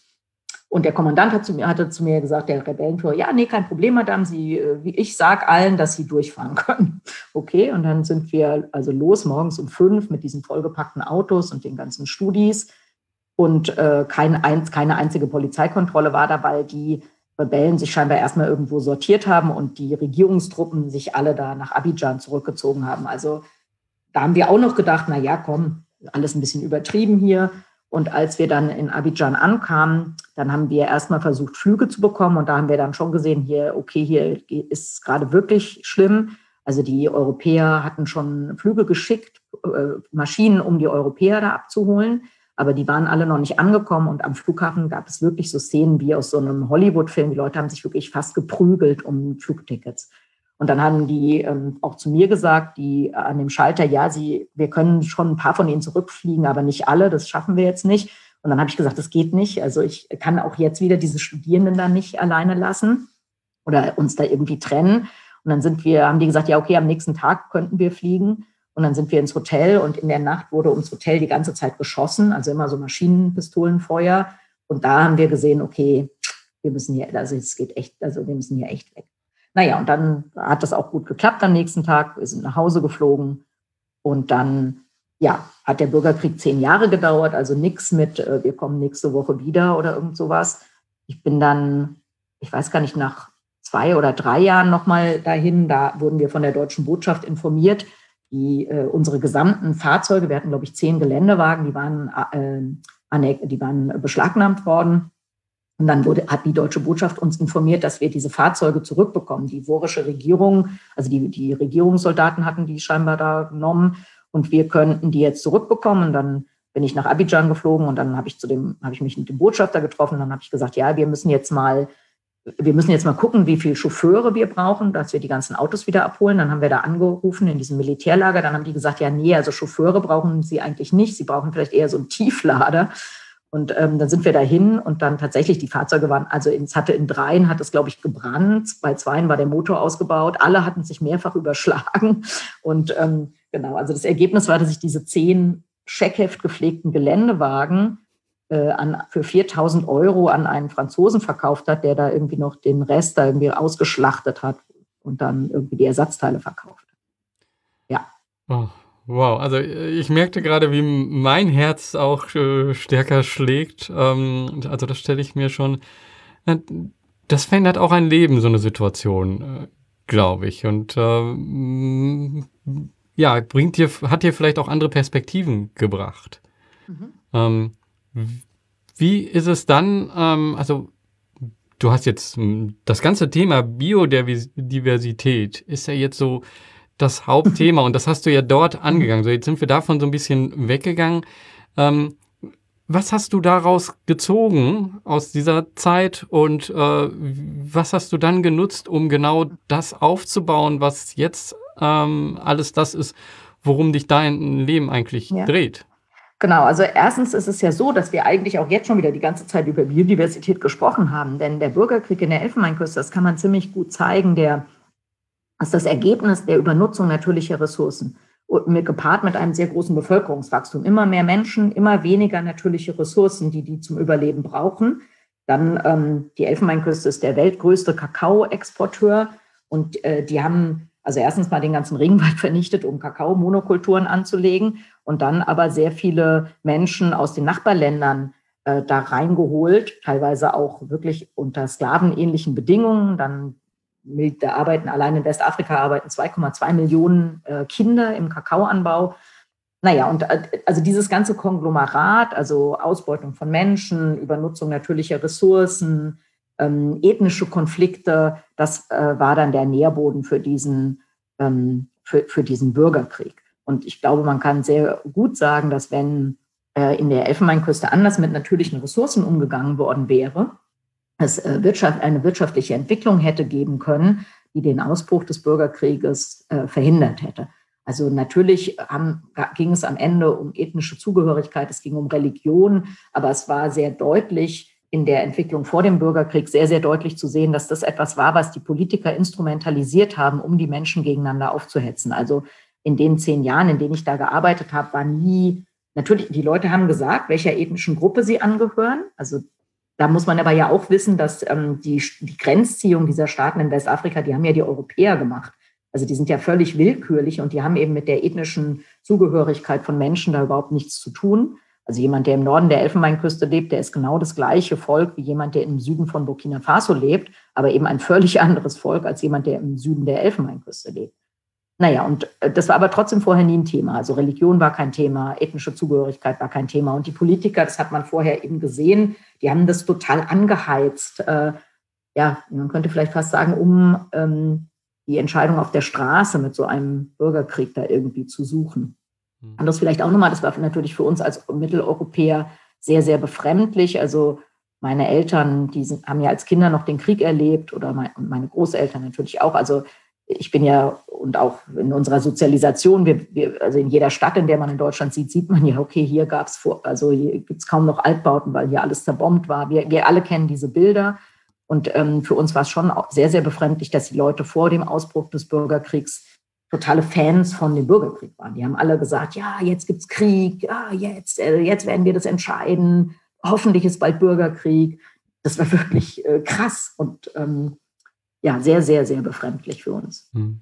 Und der Kommandant hat zu mir, hatte zu mir gesagt, der Rebellenführer, ja, nee, kein Problem, Madame, Sie, äh, wie ich sag allen, dass Sie durchfahren können. Okay, und dann sind wir also los morgens um fünf mit diesen vollgepackten Autos und den ganzen Studis. Und äh, kein, ein, keine einzige Polizeikontrolle war da, weil die Rebellen sich scheinbar erstmal irgendwo sortiert haben und die Regierungstruppen sich alle da nach Abidjan zurückgezogen haben. Also da haben wir auch noch gedacht, na ja, komm, alles ein bisschen übertrieben hier. Und als wir dann in Abidjan ankamen, dann haben wir erstmal versucht, Flüge zu bekommen. Und da haben wir dann schon gesehen, hier, okay, hier ist es gerade wirklich schlimm. Also die Europäer hatten schon Flüge geschickt, äh, Maschinen, um die Europäer da abzuholen. Aber die waren alle noch nicht angekommen. Und am Flughafen gab es wirklich so Szenen wie aus so einem Hollywood-Film. Die Leute haben sich wirklich fast geprügelt um Flugtickets. Und dann haben die ähm, auch zu mir gesagt, die an dem Schalter, ja, sie, wir können schon ein paar von ihnen zurückfliegen, aber nicht alle, das schaffen wir jetzt nicht. Und dann habe ich gesagt, das geht nicht. Also ich kann auch jetzt wieder diese Studierenden da nicht alleine lassen oder uns da irgendwie trennen. Und dann sind wir, haben die gesagt, ja, okay, am nächsten Tag könnten wir fliegen. Und dann sind wir ins Hotel und in der Nacht wurde ums Hotel die ganze Zeit geschossen, also immer so Maschinenpistolenfeuer. Und da haben wir gesehen, okay, wir müssen hier, also es geht echt, also wir müssen hier echt weg. Naja, und dann hat das auch gut geklappt am nächsten Tag. Wir sind nach Hause geflogen und dann, ja, hat der Bürgerkrieg zehn Jahre gedauert, also nichts mit, äh, wir kommen nächste Woche wieder oder irgend sowas. Ich bin dann, ich weiß gar nicht, nach zwei oder drei Jahren nochmal dahin. Da wurden wir von der deutschen Botschaft informiert. Die, äh, unsere gesamten Fahrzeuge, wir hatten, glaube ich, zehn Geländewagen, die waren, äh, die waren beschlagnahmt worden. Und dann wurde, hat die deutsche Botschaft uns informiert, dass wir diese Fahrzeuge zurückbekommen. Die vorische Regierung, also die, die Regierungssoldaten hatten die scheinbar da genommen und wir könnten die jetzt zurückbekommen. Und dann bin ich nach Abidjan geflogen und dann habe ich zu dem, habe ich mich mit dem Botschafter getroffen. Dann habe ich gesagt, ja, wir müssen jetzt mal, wir müssen jetzt mal gucken, wie viele Chauffeure wir brauchen, dass wir die ganzen Autos wieder abholen. Dann haben wir da angerufen in diesem Militärlager. Dann haben die gesagt, ja, nee, also Chauffeure brauchen sie eigentlich nicht. Sie brauchen vielleicht eher so einen Tieflader. Und ähm, dann sind wir dahin und dann tatsächlich die Fahrzeuge waren, also es hatte in dreien hat es, glaube ich, gebrannt, bei zweien war der Motor ausgebaut, alle hatten sich mehrfach überschlagen. Und ähm, genau, also das Ergebnis war, dass ich diese zehn Scheckheft gepflegten Geländewagen äh, an, für 4000 Euro an einen Franzosen verkauft hat, der da irgendwie noch den Rest da irgendwie ausgeschlachtet hat und dann irgendwie die Ersatzteile verkauft. Ja. Oh. Wow, also ich merkte gerade, wie mein Herz auch äh, stärker schlägt. Ähm, also das stelle ich mir schon. Äh, das verändert auch ein Leben, so eine Situation, äh, glaube ich. Und ähm, ja, bringt dir, hat dir vielleicht auch andere Perspektiven gebracht. Mhm. Ähm, wie ist es dann, ähm, also du hast jetzt hm, das ganze Thema Biodiversität ist ja jetzt so das Hauptthema und das hast du ja dort angegangen. So, jetzt sind wir davon so ein bisschen weggegangen. Ähm, was hast du daraus gezogen aus dieser Zeit und äh, was hast du dann genutzt, um genau das aufzubauen, was jetzt ähm, alles das ist, worum dich dein Leben eigentlich ja. dreht? Genau, also erstens ist es ja so, dass wir eigentlich auch jetzt schon wieder die ganze Zeit über Biodiversität gesprochen haben, denn der Bürgerkrieg in der Elfenbeinküste, das kann man ziemlich gut zeigen, der ist das Ergebnis der Übernutzung natürlicher Ressourcen mit, gepaart mit einem sehr großen Bevölkerungswachstum. Immer mehr Menschen, immer weniger natürliche Ressourcen, die die zum Überleben brauchen. Dann ähm, die Elfenbeinküste ist der weltgrößte Kakaoexporteur und äh, die haben also erstens mal den ganzen Regenwald vernichtet, um Kakaomonokulturen anzulegen und dann aber sehr viele Menschen aus den Nachbarländern äh, da reingeholt, teilweise auch wirklich unter sklavenähnlichen Bedingungen. Dann da arbeiten allein in Westafrika arbeiten 2,2 Millionen äh, Kinder im Kakaoanbau. Naja, und äh, also dieses ganze Konglomerat, also Ausbeutung von Menschen, Übernutzung natürlicher Ressourcen, ähm, ethnische Konflikte, das äh, war dann der Nährboden für diesen, ähm, für, für diesen Bürgerkrieg. Und ich glaube, man kann sehr gut sagen, dass wenn äh, in der Elfenbeinküste anders mit natürlichen Ressourcen umgegangen worden wäre, es äh, Wirtschaft, eine wirtschaftliche Entwicklung hätte geben können, die den Ausbruch des Bürgerkrieges äh, verhindert hätte. Also natürlich haben, ging es am Ende um ethnische Zugehörigkeit, es ging um Religion, aber es war sehr deutlich in der Entwicklung vor dem Bürgerkrieg sehr, sehr deutlich zu sehen, dass das etwas war, was die Politiker instrumentalisiert haben, um die Menschen gegeneinander aufzuhetzen. Also in den zehn Jahren, in denen ich da gearbeitet habe, war nie, natürlich, die Leute haben gesagt, welcher ethnischen Gruppe sie angehören. Also da muss man aber ja auch wissen, dass ähm, die, die Grenzziehung dieser Staaten in Westafrika, die haben ja die Europäer gemacht. Also die sind ja völlig willkürlich und die haben eben mit der ethnischen Zugehörigkeit von Menschen da überhaupt nichts zu tun. Also jemand, der im Norden der Elfenbeinküste lebt, der ist genau das gleiche Volk wie jemand, der im Süden von Burkina Faso lebt, aber eben ein völlig anderes Volk als jemand, der im Süden der Elfenbeinküste lebt. Naja, und äh, das war aber trotzdem vorher nie ein Thema. Also Religion war kein Thema, ethnische Zugehörigkeit war kein Thema. Und die Politiker, das hat man vorher eben gesehen, die haben das total angeheizt. Äh, ja, man könnte vielleicht fast sagen, um ähm, die Entscheidung auf der Straße mit so einem Bürgerkrieg da irgendwie zu suchen. Mhm. Und das vielleicht auch nochmal, das war natürlich für uns als Mitteleuropäer sehr, sehr befremdlich. Also meine Eltern, die sind, haben ja als Kinder noch den Krieg erlebt oder mein, meine Großeltern natürlich auch. Also ich bin ja und auch in unserer Sozialisation, wir, wir, also in jeder Stadt, in der man in Deutschland sieht, sieht man ja, okay, hier gab es vor, also gibt es kaum noch Altbauten, weil hier alles zerbombt war. Wir, wir alle kennen diese Bilder. Und ähm, für uns war es schon sehr, sehr befremdlich, dass die Leute vor dem Ausbruch des Bürgerkriegs totale Fans von dem Bürgerkrieg waren. Die haben alle gesagt, ja, jetzt gibt es Krieg, ja, jetzt, äh, jetzt werden wir das entscheiden, hoffentlich ist bald Bürgerkrieg. Das war wirklich äh, krass und ähm, ja, sehr, sehr, sehr befremdlich für uns. Hm.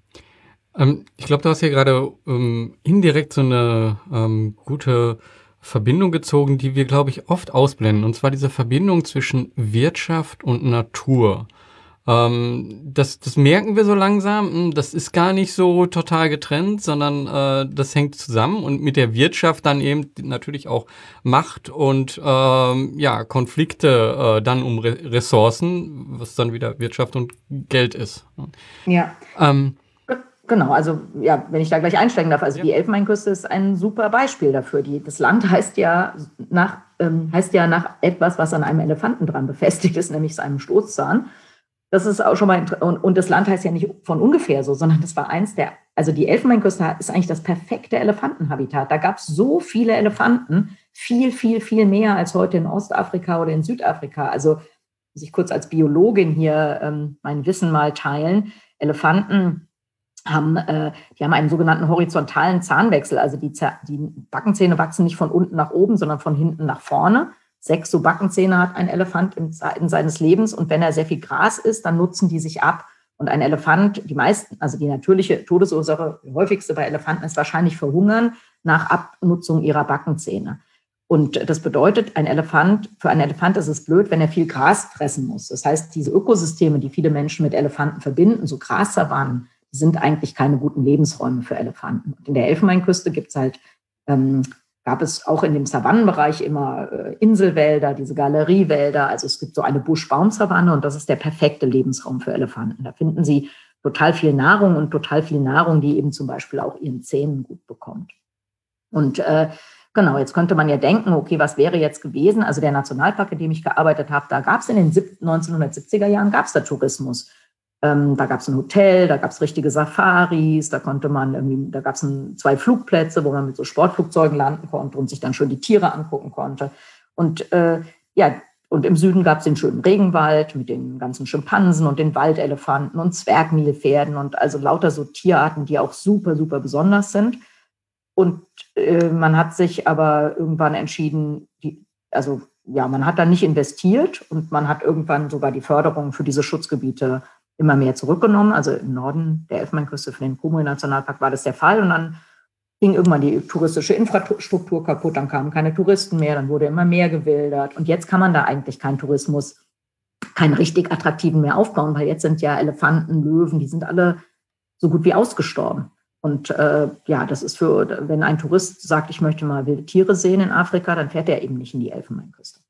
Ähm, ich glaube, du hast hier gerade ähm, indirekt so eine ähm, gute Verbindung gezogen, die wir, glaube ich, oft ausblenden. Und zwar diese Verbindung zwischen Wirtschaft und Natur. Ähm, das, das merken wir so langsam. Hm, das ist gar nicht so total getrennt, sondern äh, das hängt zusammen und mit der Wirtschaft dann eben natürlich auch Macht und ähm, ja Konflikte äh, dann um Re Ressourcen, was dann wieder Wirtschaft und Geld ist. Ja. Ähm, Genau, also ja, wenn ich da gleich einsteigen darf, also ja. die Elfenbeinküste ist ein super Beispiel dafür. Die, das Land heißt ja nach ähm, heißt ja nach etwas, was an einem Elefanten dran befestigt ist, nämlich seinem Stoßzahn. Das ist auch schon mal, und, und das Land heißt ja nicht von ungefähr so, sondern das war eins der, also die Elfenbeinküste ist eigentlich das perfekte Elefantenhabitat. Da gab es so viele Elefanten, viel, viel, viel mehr als heute in Ostafrika oder in Südafrika. Also muss ich kurz als Biologin hier ähm, mein Wissen mal teilen. Elefanten haben, äh, die haben einen sogenannten horizontalen Zahnwechsel. Also die, die Backenzähne wachsen nicht von unten nach oben, sondern von hinten nach vorne. Sechs so Backenzähne hat ein Elefant in Zeiten seines Lebens. Und wenn er sehr viel Gras isst, dann nutzen die sich ab. Und ein Elefant, die meisten, also die natürliche Todesursache, die häufigste bei Elefanten ist wahrscheinlich Verhungern nach Abnutzung ihrer Backenzähne. Und das bedeutet, ein Elefant, für einen Elefant ist es blöd, wenn er viel Gras fressen muss. Das heißt, diese Ökosysteme, die viele Menschen mit Elefanten verbinden, so Grassavannen, sind eigentlich keine guten Lebensräume für Elefanten. Und in der Elfenbeinküste gibt es halt, ähm, gab es auch in dem Savannenbereich immer äh, Inselwälder, diese Galeriewälder. Also es gibt so eine Busch-Baum-Savanne und das ist der perfekte Lebensraum für Elefanten. Da finden sie total viel Nahrung und total viel Nahrung, die eben zum Beispiel auch ihren Zähnen gut bekommt. Und äh, Genau, jetzt könnte man ja denken, okay, was wäre jetzt gewesen? Also der Nationalpark, in dem ich gearbeitet habe, da gab es in den 1970er Jahren, gab es da Tourismus. Ähm, da gab es ein Hotel, da gab es richtige Safaris, da konnte man irgendwie, da gab es zwei Flugplätze, wo man mit so Sportflugzeugen landen konnte und sich dann schön die Tiere angucken konnte. Und äh, ja, und im Süden gab es den schönen Regenwald mit den ganzen Schimpansen und den Waldelefanten und Zwergnilpferden und also lauter so Tierarten, die auch super, super besonders sind. Und äh, man hat sich aber irgendwann entschieden, die, also ja, man hat da nicht investiert und man hat irgendwann sogar die Förderung für diese Schutzgebiete immer mehr zurückgenommen. Also im Norden der Elfenbeinküste für den Kumui-Nationalpark war das der Fall. Und dann ging irgendwann die touristische Infrastruktur kaputt, dann kamen keine Touristen mehr, dann wurde immer mehr gewildert. Und jetzt kann man da eigentlich keinen Tourismus, keinen richtig attraktiven mehr aufbauen, weil jetzt sind ja Elefanten, Löwen, die sind alle so gut wie ausgestorben. Und äh, ja, das ist für, wenn ein Tourist sagt, ich möchte mal wilde Tiere sehen in Afrika, dann fährt er eben nicht in die Elfenbeinküste.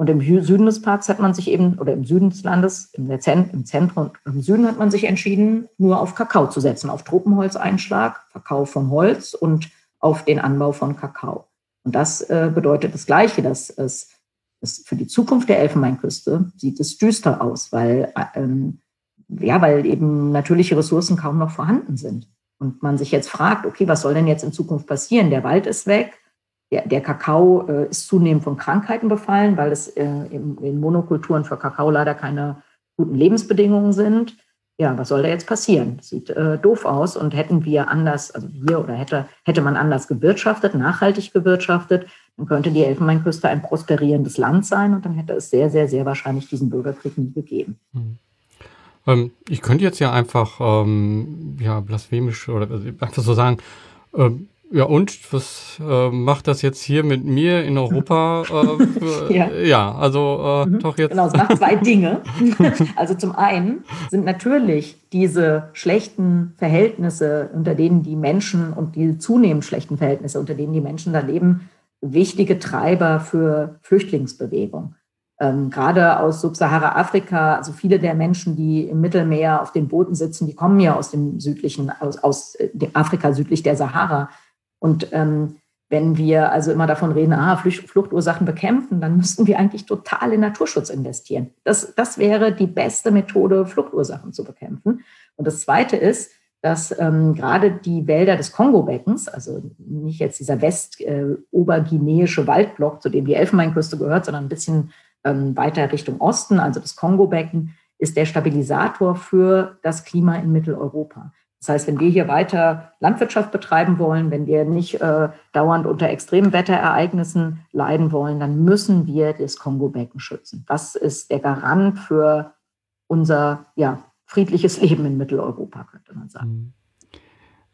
Und im Süden des Parks hat man sich eben, oder im Süden des Landes, im, im Zentrum und im Süden hat man sich entschieden, nur auf Kakao zu setzen, auf Tropenholzeinschlag, Verkauf von Holz und auf den Anbau von Kakao. Und das äh, bedeutet das Gleiche, dass es, es für die Zukunft der Elfenbeinküste sieht es düster aus, weil, ähm, ja, weil eben natürliche Ressourcen kaum noch vorhanden sind. Und man sich jetzt fragt, okay, was soll denn jetzt in Zukunft passieren? Der Wald ist weg, der, der Kakao äh, ist zunehmend von Krankheiten befallen, weil es äh, in, in Monokulturen für Kakao leider keine guten Lebensbedingungen sind. Ja, was soll da jetzt passieren? Sieht äh, doof aus und hätten wir anders, also wir oder hätte, hätte man anders gewirtschaftet, nachhaltig gewirtschaftet, dann könnte die Elfenbeinküste ein prosperierendes Land sein und dann hätte es sehr, sehr, sehr wahrscheinlich diesen Bürgerkrieg nie gegeben. Hm. Ähm, ich könnte jetzt ja einfach ähm, ja, blasphemisch oder also einfach so sagen, ähm, ja, und was äh, macht das jetzt hier mit mir in Europa? Äh, ja. ja. also äh, mhm. doch jetzt. Genau, es macht zwei Dinge. also zum einen sind natürlich diese schlechten Verhältnisse, unter denen die Menschen und die zunehmend schlechten Verhältnisse, unter denen die Menschen da leben, wichtige Treiber für Flüchtlingsbewegung. Ähm, gerade aus Subsahara-Afrika, also viele der Menschen, die im Mittelmeer auf den Booten sitzen, die kommen ja aus dem südlichen, aus, aus äh, Afrika südlich der Sahara. Und ähm, wenn wir also immer davon reden, ah, Fluchtursachen bekämpfen, dann müssten wir eigentlich total in Naturschutz investieren. Das, das wäre die beste Methode, Fluchtursachen zu bekämpfen. Und das Zweite ist, dass ähm, gerade die Wälder des Kongo-Beckens, also nicht jetzt dieser west-oberguineische äh, Waldblock, zu dem die Elfenbeinküste gehört, sondern ein bisschen ähm, weiter Richtung Osten, also das Kongo-Becken, ist der Stabilisator für das Klima in Mitteleuropa. Das heißt, wenn wir hier weiter Landwirtschaft betreiben wollen, wenn wir nicht äh, dauernd unter extremen Wetterereignissen leiden wollen, dann müssen wir das Kongo-Becken schützen. Das ist der Garant für unser ja, friedliches Leben in Mitteleuropa, könnte man sagen. Mhm.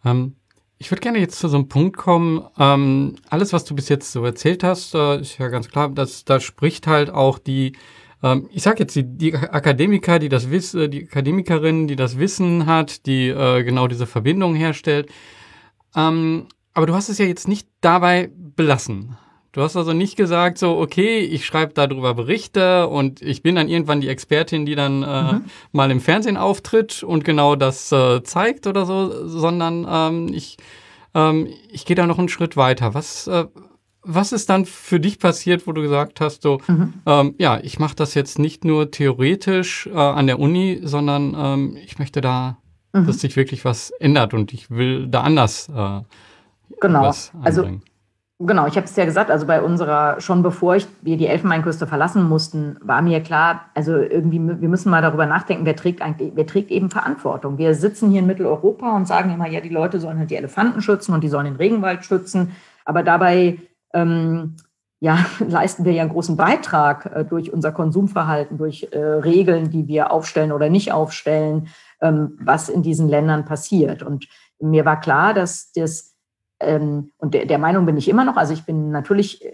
Ähm, ich würde gerne jetzt zu so einem Punkt kommen. Ähm, alles, was du bis jetzt so erzählt hast, äh, ist ja ganz klar, dass da spricht halt auch die ähm, ich sage jetzt, die, die Akademiker, die das wissen, äh, die Akademikerin, die das Wissen hat, die äh, genau diese Verbindung herstellt. Ähm, aber du hast es ja jetzt nicht dabei belassen. Du hast also nicht gesagt, so, okay, ich schreibe darüber Berichte und ich bin dann irgendwann die Expertin, die dann äh, mhm. mal im Fernsehen auftritt und genau das äh, zeigt oder so, sondern ähm, ich, ähm, ich gehe da noch einen Schritt weiter. Was, äh, was ist dann für dich passiert, wo du gesagt hast, so, mhm. ähm, ja, ich mache das jetzt nicht nur theoretisch äh, an der Uni, sondern ähm, ich möchte da, mhm. dass sich wirklich was ändert und ich will da anders äh, genau. was Also Genau, ich habe es ja gesagt, also bei unserer, schon bevor ich, wir die Elfenbeinküste verlassen mussten, war mir klar, also irgendwie, wir müssen mal darüber nachdenken, wer trägt eigentlich, wer trägt eben Verantwortung. Wir sitzen hier in Mitteleuropa und sagen immer, ja, die Leute sollen halt die Elefanten schützen und die sollen den Regenwald schützen, aber dabei ähm, ja, leisten wir ja einen großen Beitrag äh, durch unser Konsumverhalten, durch äh, Regeln, die wir aufstellen oder nicht aufstellen, ähm, was in diesen Ländern passiert. Und mir war klar, dass das, ähm, und der, der, Meinung bin ich immer noch, also ich bin natürlich äh,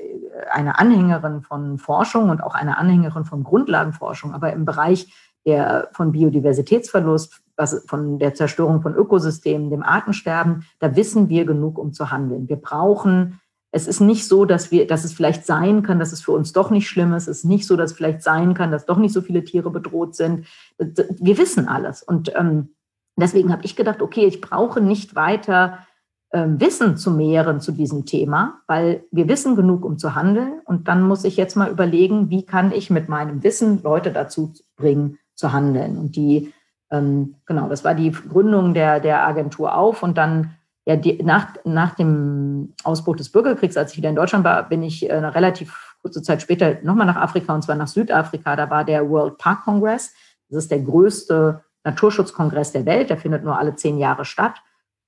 eine Anhängerin von Forschung und auch eine Anhängerin von Grundlagenforschung, aber im Bereich der, von Biodiversitätsverlust, was, von der Zerstörung von Ökosystemen, dem Artensterben, da wissen wir genug, um zu handeln. Wir brauchen es ist nicht so, dass wir, dass es vielleicht sein kann, dass es für uns doch nicht schlimm ist. Es ist nicht so, dass es vielleicht sein kann, dass doch nicht so viele Tiere bedroht sind. Wir wissen alles. Und ähm, deswegen habe ich gedacht, okay, ich brauche nicht weiter ähm, Wissen zu mehren zu diesem Thema, weil wir wissen genug, um zu handeln. Und dann muss ich jetzt mal überlegen, wie kann ich mit meinem Wissen Leute dazu bringen, zu handeln. Und die, ähm, genau, das war die Gründung der, der Agentur auf. Und dann ja, die, nach, nach dem Ausbruch des Bürgerkriegs, als ich wieder in Deutschland war, bin ich äh, relativ kurze Zeit später nochmal nach Afrika und zwar nach Südafrika. Da war der World Park Congress. Das ist der größte Naturschutzkongress der Welt. Der findet nur alle zehn Jahre statt.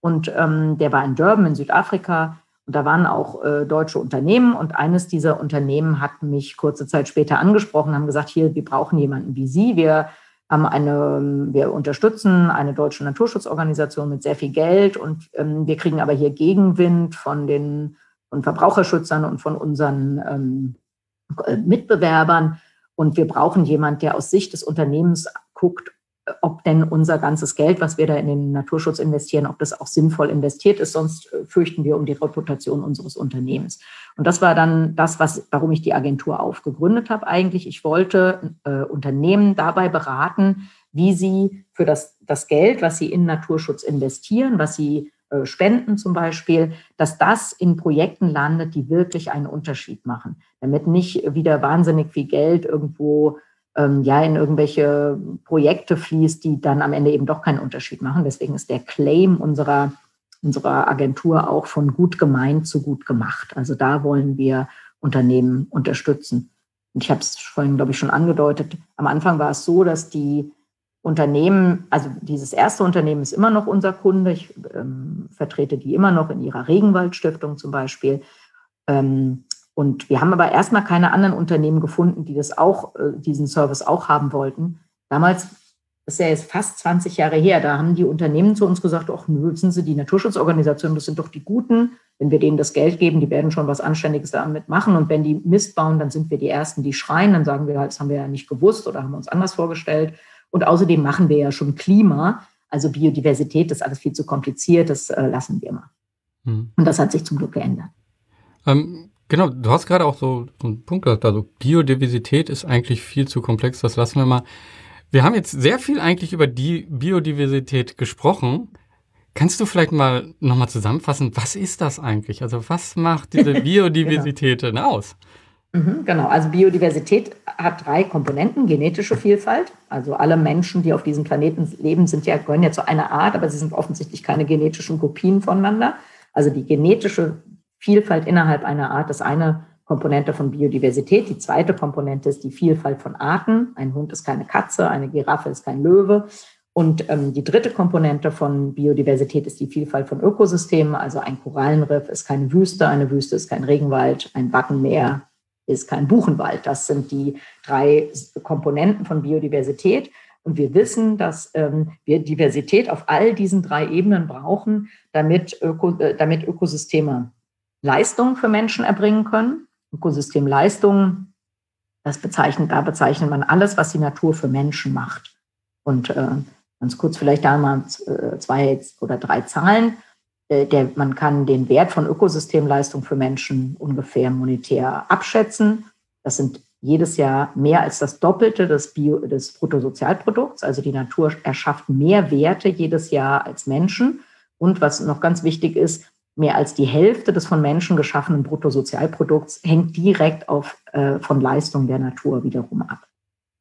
Und ähm, der war in Durban in Südafrika. Und da waren auch äh, deutsche Unternehmen. Und eines dieser Unternehmen hat mich kurze Zeit später angesprochen, haben gesagt, hier, wir brauchen jemanden wie Sie. Wir haben eine, wir unterstützen eine deutsche Naturschutzorganisation mit sehr viel Geld und ähm, wir kriegen aber hier Gegenwind von den von Verbraucherschützern und von unseren ähm, äh, Mitbewerbern. Und wir brauchen jemanden, der aus Sicht des Unternehmens guckt, ob denn unser ganzes Geld, was wir da in den Naturschutz investieren, ob das auch sinnvoll investiert ist. Sonst äh, fürchten wir um die Reputation unseres Unternehmens. Und das war dann das, was, warum ich die Agentur aufgegründet habe. Eigentlich, ich wollte äh, Unternehmen dabei beraten, wie sie für das, das Geld, was sie in Naturschutz investieren, was sie äh, spenden zum Beispiel, dass das in Projekten landet, die wirklich einen Unterschied machen, damit nicht wieder wahnsinnig viel Geld irgendwo ähm, ja in irgendwelche Projekte fließt, die dann am Ende eben doch keinen Unterschied machen. Deswegen ist der Claim unserer, unserer Agentur auch von gut gemeint zu gut gemacht. Also da wollen wir Unternehmen unterstützen. Und ich habe es vorhin, glaube ich, schon angedeutet. Am Anfang war es so, dass die Unternehmen, also dieses erste Unternehmen ist immer noch unser Kunde. Ich ähm, vertrete die immer noch in ihrer Regenwaldstiftung zum Beispiel. Ähm, und wir haben aber erstmal keine anderen Unternehmen gefunden, die das auch, äh, diesen Service auch haben wollten. Damals, das ist ja jetzt fast 20 Jahre her, da haben die Unternehmen zu uns gesagt, ach nö, sind sie die Naturschutzorganisationen, das sind doch die Guten. Wenn wir denen das Geld geben, die werden schon was Anständiges damit machen. Und wenn die Mist bauen, dann sind wir die Ersten, die schreien. Dann sagen wir, das haben wir ja nicht gewusst oder haben uns anders vorgestellt. Und außerdem machen wir ja schon Klima. Also Biodiversität, das ist alles viel zu kompliziert, das äh, lassen wir mal. Hm. Und das hat sich zum Glück geändert. Ähm, Genau, du hast gerade auch so, einen Punkt gesagt, also Biodiversität ist eigentlich viel zu komplex, das lassen wir mal. Wir haben jetzt sehr viel eigentlich über die Biodiversität gesprochen. Kannst du vielleicht mal nochmal zusammenfassen, was ist das eigentlich? Also was macht diese Biodiversität genau. denn aus? Mhm, genau, also Biodiversität hat drei Komponenten. Genetische Vielfalt, also alle Menschen, die auf diesem Planeten leben, sind ja, gehören ja zu einer Art, aber sie sind offensichtlich keine genetischen Kopien voneinander. Also die genetische Vielfalt innerhalb einer Art ist eine Komponente von Biodiversität. Die zweite Komponente ist die Vielfalt von Arten. Ein Hund ist keine Katze, eine Giraffe ist kein Löwe. Und ähm, die dritte Komponente von Biodiversität ist die Vielfalt von Ökosystemen. Also ein Korallenriff ist keine Wüste, eine Wüste ist kein Regenwald, ein Wattenmeer ist kein Buchenwald. Das sind die drei Komponenten von Biodiversität. Und wir wissen, dass ähm, wir Diversität auf all diesen drei Ebenen brauchen, damit, Öko, äh, damit Ökosysteme Leistungen für Menschen erbringen können. Ökosystemleistungen, das bezeichnet, da bezeichnet man alles, was die Natur für Menschen macht. Und äh, ganz kurz vielleicht da mal äh, zwei oder drei Zahlen. Äh, der, man kann den Wert von Ökosystemleistung für Menschen ungefähr monetär abschätzen. Das sind jedes Jahr mehr als das Doppelte des, Bio, des Bruttosozialprodukts. Also die Natur erschafft mehr Werte jedes Jahr als Menschen. Und was noch ganz wichtig ist, mehr als die Hälfte des von Menschen geschaffenen Bruttosozialprodukts hängt direkt auf, äh, von Leistung der Natur wiederum ab.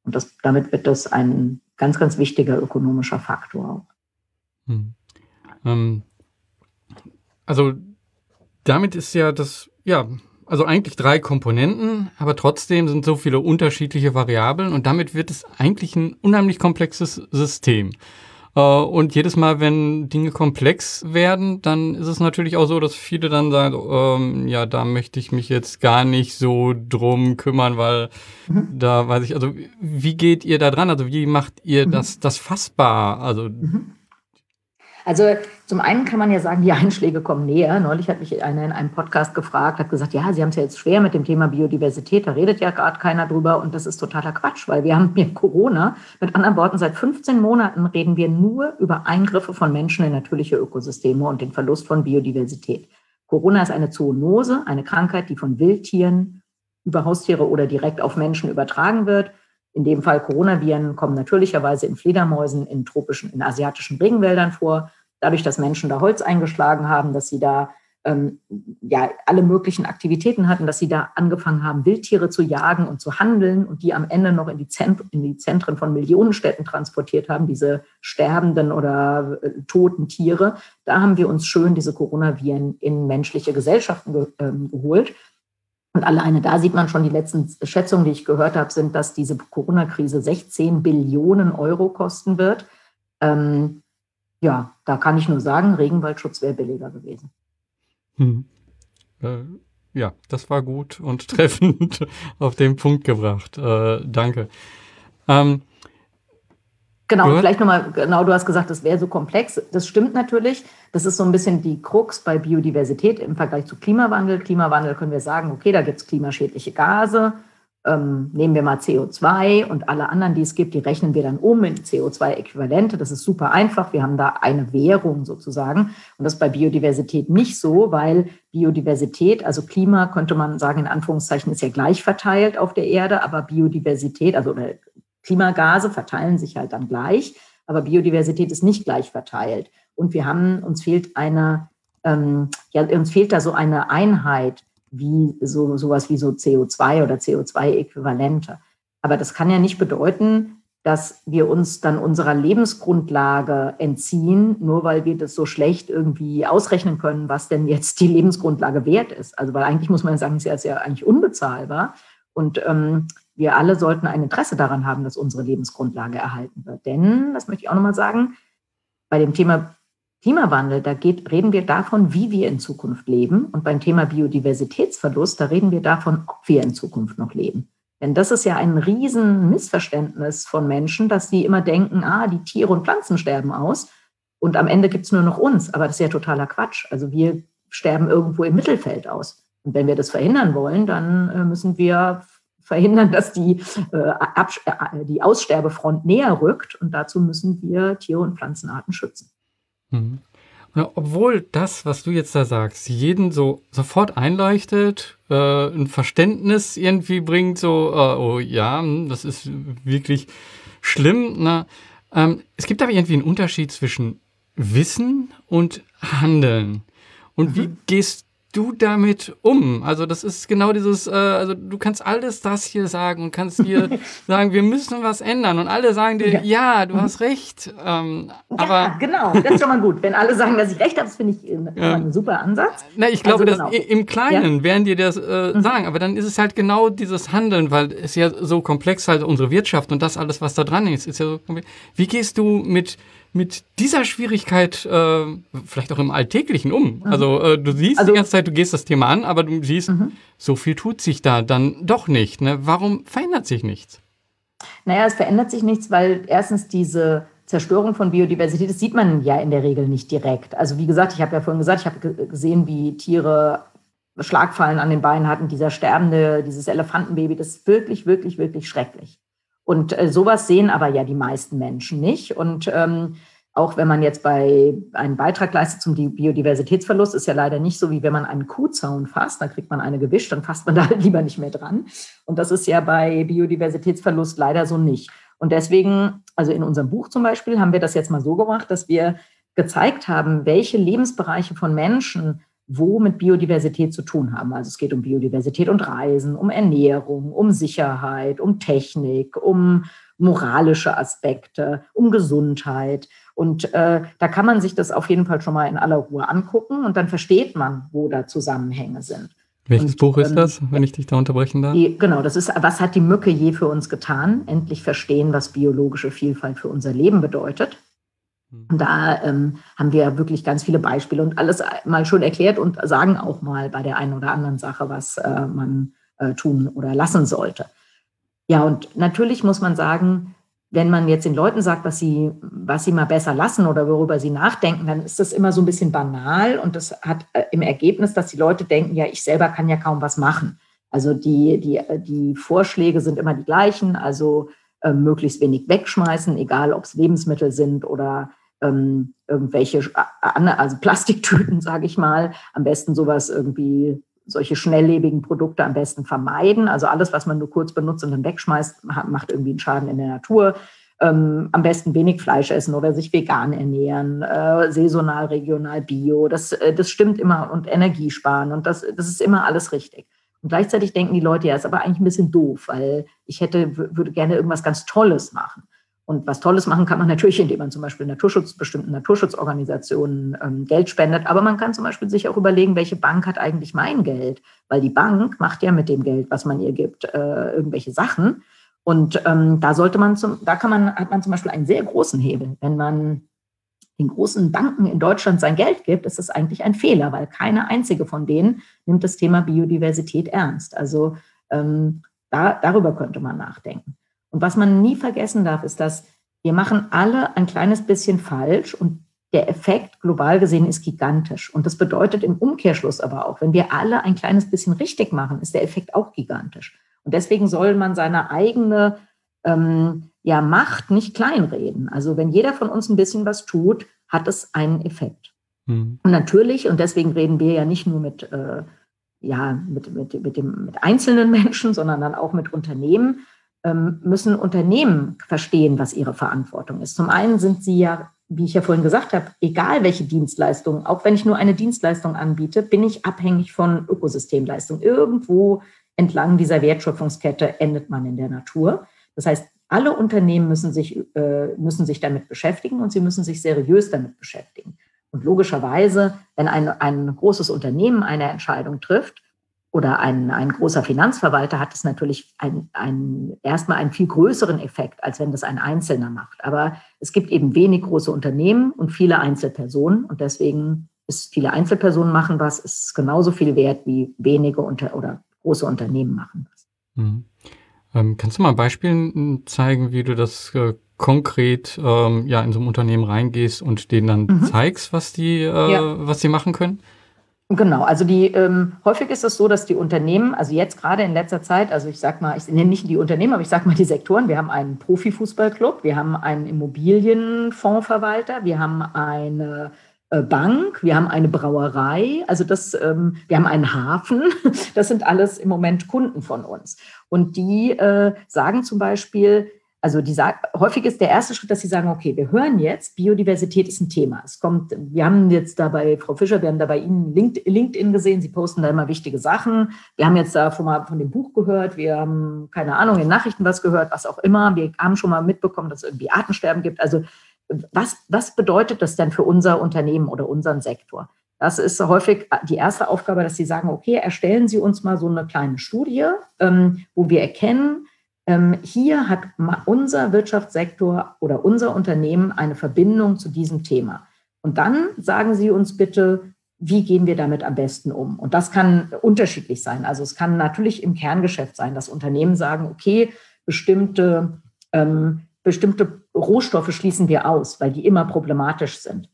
Und das, damit wird das ein ganz, ganz wichtiger ökonomischer Faktor auch. Hm. Ähm, also damit ist ja das, ja, also eigentlich drei Komponenten, aber trotzdem sind so viele unterschiedliche Variablen und damit wird es eigentlich ein unheimlich komplexes System. Äh, und jedes Mal, wenn Dinge komplex werden, dann ist es natürlich auch so, dass viele dann sagen, ähm, ja, da möchte ich mich jetzt gar nicht so drum kümmern, weil mhm. da weiß ich, also wie geht ihr da dran? Also wie macht ihr mhm. das, das fassbar? Also mhm. Also zum einen kann man ja sagen, die Einschläge kommen näher. Neulich hat mich einer in einem Podcast gefragt, hat gesagt, ja, Sie haben es ja jetzt schwer mit dem Thema Biodiversität, da redet ja gerade keiner drüber und das ist totaler Quatsch, weil wir haben hier Corona. Mit anderen Worten, seit 15 Monaten reden wir nur über Eingriffe von Menschen in natürliche Ökosysteme und den Verlust von Biodiversität. Corona ist eine Zoonose, eine Krankheit, die von Wildtieren über Haustiere oder direkt auf Menschen übertragen wird. In dem Fall Coronaviren kommen natürlicherweise in Fledermäusen in tropischen, in asiatischen Regenwäldern vor. Dadurch, dass Menschen da Holz eingeschlagen haben, dass sie da ähm, ja alle möglichen Aktivitäten hatten, dass sie da angefangen haben, Wildtiere zu jagen und zu handeln und die am Ende noch in die, Zent in die Zentren von Millionenstädten transportiert haben, diese sterbenden oder äh, toten Tiere. Da haben wir uns schön diese Coronaviren in menschliche Gesellschaften ge äh, geholt. Und alleine da sieht man schon, die letzten Schätzungen, die ich gehört habe, sind, dass diese Corona-Krise 16 Billionen Euro kosten wird. Ähm, ja, da kann ich nur sagen, Regenwaldschutz wäre billiger gewesen. Hm. Äh, ja, das war gut und treffend auf den Punkt gebracht. Äh, danke. Ähm, Genau, vielleicht nochmal, genau, du hast gesagt, das wäre so komplex. Das stimmt natürlich. Das ist so ein bisschen die Krux bei Biodiversität im Vergleich zu Klimawandel. Klimawandel können wir sagen, okay, da gibt es klimaschädliche Gase. Ähm, nehmen wir mal CO2 und alle anderen, die es gibt, die rechnen wir dann um in CO2-Äquivalente. Das ist super einfach. Wir haben da eine Währung sozusagen. Und das ist bei Biodiversität nicht so, weil Biodiversität, also Klima, könnte man sagen, in Anführungszeichen, ist ja gleich verteilt auf der Erde, aber Biodiversität, also Klimagase verteilen sich halt dann gleich, aber Biodiversität ist nicht gleich verteilt. Und wir haben, uns fehlt eine, ähm, ja, uns fehlt da so eine Einheit, wie so sowas wie so CO2 oder CO2-Äquivalente. Aber das kann ja nicht bedeuten, dass wir uns dann unserer Lebensgrundlage entziehen, nur weil wir das so schlecht irgendwie ausrechnen können, was denn jetzt die Lebensgrundlage wert ist. Also weil eigentlich muss man sagen, ist ja, ist ja eigentlich unbezahlbar. Und ähm, wir alle sollten ein Interesse daran haben, dass unsere Lebensgrundlage erhalten wird. Denn, das möchte ich auch nochmal sagen, bei dem Thema Klimawandel, da geht, reden wir davon, wie wir in Zukunft leben. Und beim Thema Biodiversitätsverlust, da reden wir davon, ob wir in Zukunft noch leben. Denn das ist ja ein riesen Missverständnis von Menschen, dass sie immer denken, ah, die Tiere und Pflanzen sterben aus und am Ende gibt es nur noch uns. Aber das ist ja totaler Quatsch. Also wir sterben irgendwo im Mittelfeld aus. Und wenn wir das verhindern wollen, dann äh, müssen wir verhindern, dass die, äh, äh, die Aussterbefront näher rückt. Und dazu müssen wir Tier- und Pflanzenarten schützen. Mhm. Obwohl das, was du jetzt da sagst, jeden so sofort einleuchtet, äh, ein Verständnis irgendwie bringt, so, äh, oh ja, hm, das ist wirklich schlimm. Ne? Ähm, es gibt aber irgendwie einen Unterschied zwischen Wissen und Handeln. Und mhm. wie gehst du damit um? Also das ist genau dieses, äh, also du kannst alles das hier sagen und kannst hier sagen, wir müssen was ändern und alle sagen dir, ja, ja du hast recht. Ähm, aber ja, genau, das ist schon mal gut. Wenn alle sagen, dass ich recht habe, das finde ich immer ja. ein super Ansatz. Na, ich glaube, also, genau. im Kleinen ja. werden dir das äh, mhm. sagen, aber dann ist es halt genau dieses Handeln, weil es ja so komplex halt unsere Wirtschaft und das alles, was da dran ist, ist ja so komplex. Wie gehst du mit mit dieser Schwierigkeit äh, vielleicht auch im Alltäglichen um? Mhm. Also äh, du siehst also, die ganze Zeit, du gehst das Thema an, aber du siehst, mhm. so viel tut sich da dann doch nicht. Ne? Warum verändert sich nichts? Naja, es verändert sich nichts, weil erstens diese Zerstörung von Biodiversität, das sieht man ja in der Regel nicht direkt. Also wie gesagt, ich habe ja vorhin gesagt, ich habe gesehen, wie Tiere Schlagfallen an den Beinen hatten, dieser sterbende, dieses Elefantenbaby, das ist wirklich, wirklich, wirklich schrecklich. Und äh, sowas sehen aber ja die meisten Menschen nicht. Und ähm, auch wenn man jetzt bei einen Beitrag leistet zum Biodiversitätsverlust, ist ja leider nicht so, wie wenn man einen Kuhzaun fasst, dann kriegt man eine gewischt, dann fasst man da lieber nicht mehr dran. Und das ist ja bei Biodiversitätsverlust leider so nicht. Und deswegen, also in unserem Buch zum Beispiel, haben wir das jetzt mal so gemacht, dass wir gezeigt haben, welche Lebensbereiche von Menschen wo mit Biodiversität zu tun haben. Also es geht um Biodiversität und Reisen, um Ernährung, um Sicherheit, um Technik, um moralische Aspekte, um Gesundheit. Und äh, da kann man sich das auf jeden Fall schon mal in aller Ruhe angucken und dann versteht man, wo da Zusammenhänge sind. Welches und, Buch ist ähm, das, wenn ich dich da unterbrechen darf? Die, genau, das ist, was hat die Mücke je für uns getan? Endlich verstehen, was biologische Vielfalt für unser Leben bedeutet. Und da ähm, haben wir wirklich ganz viele Beispiele und alles mal schon erklärt und sagen auch mal bei der einen oder anderen Sache, was äh, man äh, tun oder lassen sollte. Ja, und natürlich muss man sagen, wenn man jetzt den Leuten sagt, was sie, was sie mal besser lassen oder worüber sie nachdenken, dann ist das immer so ein bisschen banal und das hat äh, im Ergebnis, dass die Leute denken, ja, ich selber kann ja kaum was machen. Also die, die, die Vorschläge sind immer die gleichen, also äh, möglichst wenig wegschmeißen, egal ob es Lebensmittel sind oder ähm, irgendwelche, also Plastiktüten, sage ich mal, am besten sowas irgendwie, solche schnelllebigen Produkte am besten vermeiden. Also alles, was man nur kurz benutzt und dann wegschmeißt, macht irgendwie einen Schaden in der Natur. Ähm, am besten wenig Fleisch essen oder sich vegan ernähren, äh, saisonal, regional, bio. Das, äh, das stimmt immer und Energie sparen und das, das ist immer alles richtig. Und gleichzeitig denken die Leute, ja, ist aber eigentlich ein bisschen doof, weil ich hätte, würde gerne irgendwas ganz Tolles machen. Und was Tolles machen kann man natürlich, indem man zum Beispiel Naturschutz, bestimmten Naturschutzorganisationen ähm, Geld spendet. Aber man kann zum Beispiel sich auch überlegen, welche Bank hat eigentlich mein Geld? Weil die Bank macht ja mit dem Geld, was man ihr gibt, äh, irgendwelche Sachen. Und ähm, da sollte man zum, da kann man, hat man zum Beispiel einen sehr großen Hebel. Wenn man den großen Banken in Deutschland sein Geld gibt, ist das eigentlich ein Fehler, weil keine einzige von denen nimmt das Thema Biodiversität ernst. Also ähm, da, darüber könnte man nachdenken. Und was man nie vergessen darf, ist, dass wir machen alle ein kleines bisschen falsch und der Effekt global gesehen ist gigantisch. Und das bedeutet im Umkehrschluss aber auch, wenn wir alle ein kleines bisschen richtig machen, ist der Effekt auch gigantisch. Und deswegen soll man seine eigene ähm, ja, Macht nicht kleinreden. Also wenn jeder von uns ein bisschen was tut, hat es einen Effekt. Mhm. Und natürlich, und deswegen reden wir ja nicht nur mit, äh, ja, mit, mit, mit, dem, mit einzelnen Menschen, sondern dann auch mit Unternehmen, müssen Unternehmen verstehen, was ihre Verantwortung ist. Zum einen sind sie ja wie ich ja vorhin gesagt habe, egal welche Dienstleistung, auch wenn ich nur eine Dienstleistung anbiete, bin ich abhängig von Ökosystemleistung. Irgendwo entlang dieser Wertschöpfungskette endet man in der Natur. Das heißt, alle Unternehmen müssen sich, äh, müssen sich damit beschäftigen und sie müssen sich seriös damit beschäftigen. Und logischerweise, wenn ein, ein großes Unternehmen eine Entscheidung trifft, oder ein, ein großer Finanzverwalter hat es natürlich ein, ein, erstmal einen viel größeren Effekt, als wenn das ein Einzelner macht. Aber es gibt eben wenig große Unternehmen und viele Einzelpersonen. Und deswegen ist viele Einzelpersonen machen was, ist genauso viel wert wie wenige unter, oder große Unternehmen machen was. Mhm. Ähm, kannst du mal Beispielen zeigen, wie du das äh, konkret ähm, ja, in so ein Unternehmen reingehst und denen dann mhm. zeigst, was die, äh, ja. was sie machen können? Genau, also die ähm, häufig ist es so, dass die Unternehmen, also jetzt gerade in letzter Zeit, also ich sag mal, ich nenne nicht die Unternehmen, aber ich sag mal die Sektoren. Wir haben einen Profifußballclub, wir haben einen Immobilienfondsverwalter, wir haben eine äh, Bank, wir haben eine Brauerei, also das, ähm, wir haben einen Hafen. Das sind alles im Moment Kunden von uns. Und die äh, sagen zum Beispiel, also die sagen, häufig ist der erste Schritt, dass sie sagen, okay, wir hören jetzt, Biodiversität ist ein Thema. Es kommt, wir haben jetzt da bei Frau Fischer, wir haben da bei Ihnen LinkedIn gesehen, Sie posten da immer wichtige Sachen. Wir haben jetzt da schon von dem Buch gehört, wir haben, keine Ahnung, in Nachrichten was gehört, was auch immer. Wir haben schon mal mitbekommen, dass es irgendwie Artensterben gibt. Also was, was bedeutet das denn für unser Unternehmen oder unseren Sektor? Das ist häufig die erste Aufgabe, dass Sie sagen, okay, erstellen Sie uns mal so eine kleine Studie, ähm, wo wir erkennen, hier hat unser Wirtschaftssektor oder unser Unternehmen eine Verbindung zu diesem Thema. Und dann sagen Sie uns bitte, wie gehen wir damit am besten um? Und das kann unterschiedlich sein. Also es kann natürlich im Kerngeschäft sein, dass Unternehmen sagen, okay, bestimmte, ähm, bestimmte Rohstoffe schließen wir aus, weil die immer problematisch sind.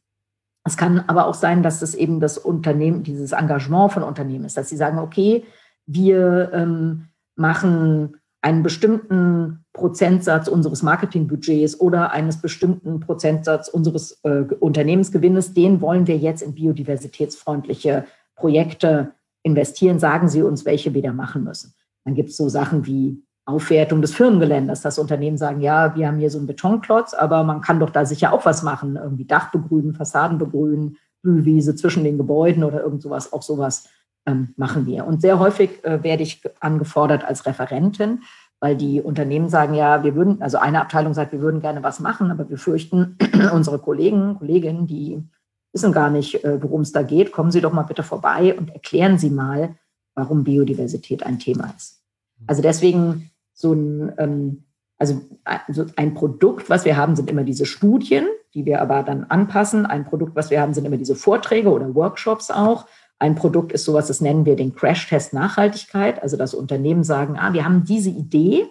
Es kann aber auch sein, dass das eben das Unternehmen, dieses Engagement von Unternehmen ist, dass sie sagen, okay, wir ähm, machen einen bestimmten Prozentsatz unseres Marketingbudgets oder eines bestimmten Prozentsatz unseres äh, Unternehmensgewinnes, den wollen wir jetzt in biodiversitätsfreundliche Projekte investieren. Sagen Sie uns, welche wir da machen müssen. Dann gibt es so Sachen wie Aufwertung des Firmengeländes. Das Unternehmen sagen, ja, wir haben hier so einen Betonklotz, aber man kann doch da sicher auch was machen. Irgendwie Dach begrünen, Fassaden begrünen, Blühwiese zwischen den Gebäuden oder irgend sowas. Auch sowas ähm, machen wir. Und sehr häufig äh, werde ich angefordert als Referentin, weil die Unternehmen sagen, ja, wir würden, also eine Abteilung sagt, wir würden gerne was machen, aber wir fürchten, unsere Kollegen, Kolleginnen, die wissen gar nicht, äh, worum es da geht. Kommen Sie doch mal bitte vorbei und erklären Sie mal, warum Biodiversität ein Thema ist. Also deswegen so ein, ähm, also ein Produkt, was wir haben, sind immer diese Studien, die wir aber dann anpassen. Ein Produkt, was wir haben, sind immer diese Vorträge oder Workshops auch. Ein Produkt ist sowas, das nennen wir den Crash-Test Nachhaltigkeit. Also dass Unternehmen sagen, ah, wir haben diese Idee,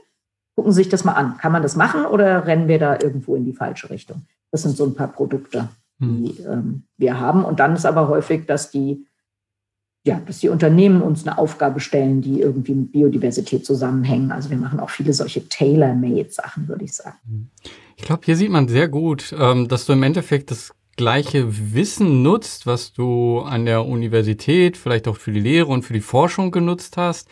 gucken Sie sich das mal an. Kann man das machen oder rennen wir da irgendwo in die falsche Richtung? Das sind so ein paar Produkte, die hm. ähm, wir haben. Und dann ist aber häufig, dass die, ja, dass die Unternehmen uns eine Aufgabe stellen, die irgendwie mit Biodiversität zusammenhängen. Also wir machen auch viele solche Tailor-Made-Sachen, würde ich sagen. Hm. Ich glaube, hier sieht man sehr gut, ähm, dass du im Endeffekt das gleiche Wissen nutzt, was du an der Universität, vielleicht auch für die Lehre und für die Forschung genutzt hast,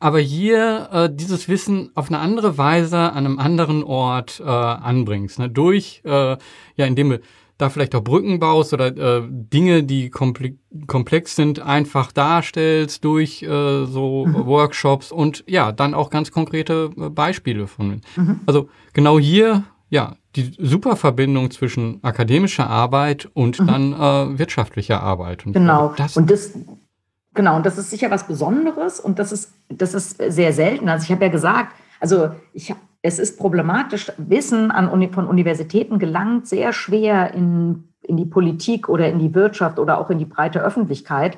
aber hier äh, dieses Wissen auf eine andere Weise an einem anderen Ort äh, anbringst. Ne? Durch, äh, ja, indem du da vielleicht auch Brücken baust oder äh, Dinge, die komplex sind, einfach darstellst durch äh, so mhm. Workshops und ja, dann auch ganz konkrete äh, Beispiele von. Mhm. Also genau hier ja, die super Verbindung zwischen akademischer Arbeit und mhm. dann äh, wirtschaftlicher Arbeit. Und genau. Das und das, genau, und das ist sicher was Besonderes und das ist, das ist sehr selten. Also ich habe ja gesagt, also ich, es ist problematisch, Wissen an von Universitäten gelangt sehr schwer in, in die Politik oder in die Wirtschaft oder auch in die breite Öffentlichkeit,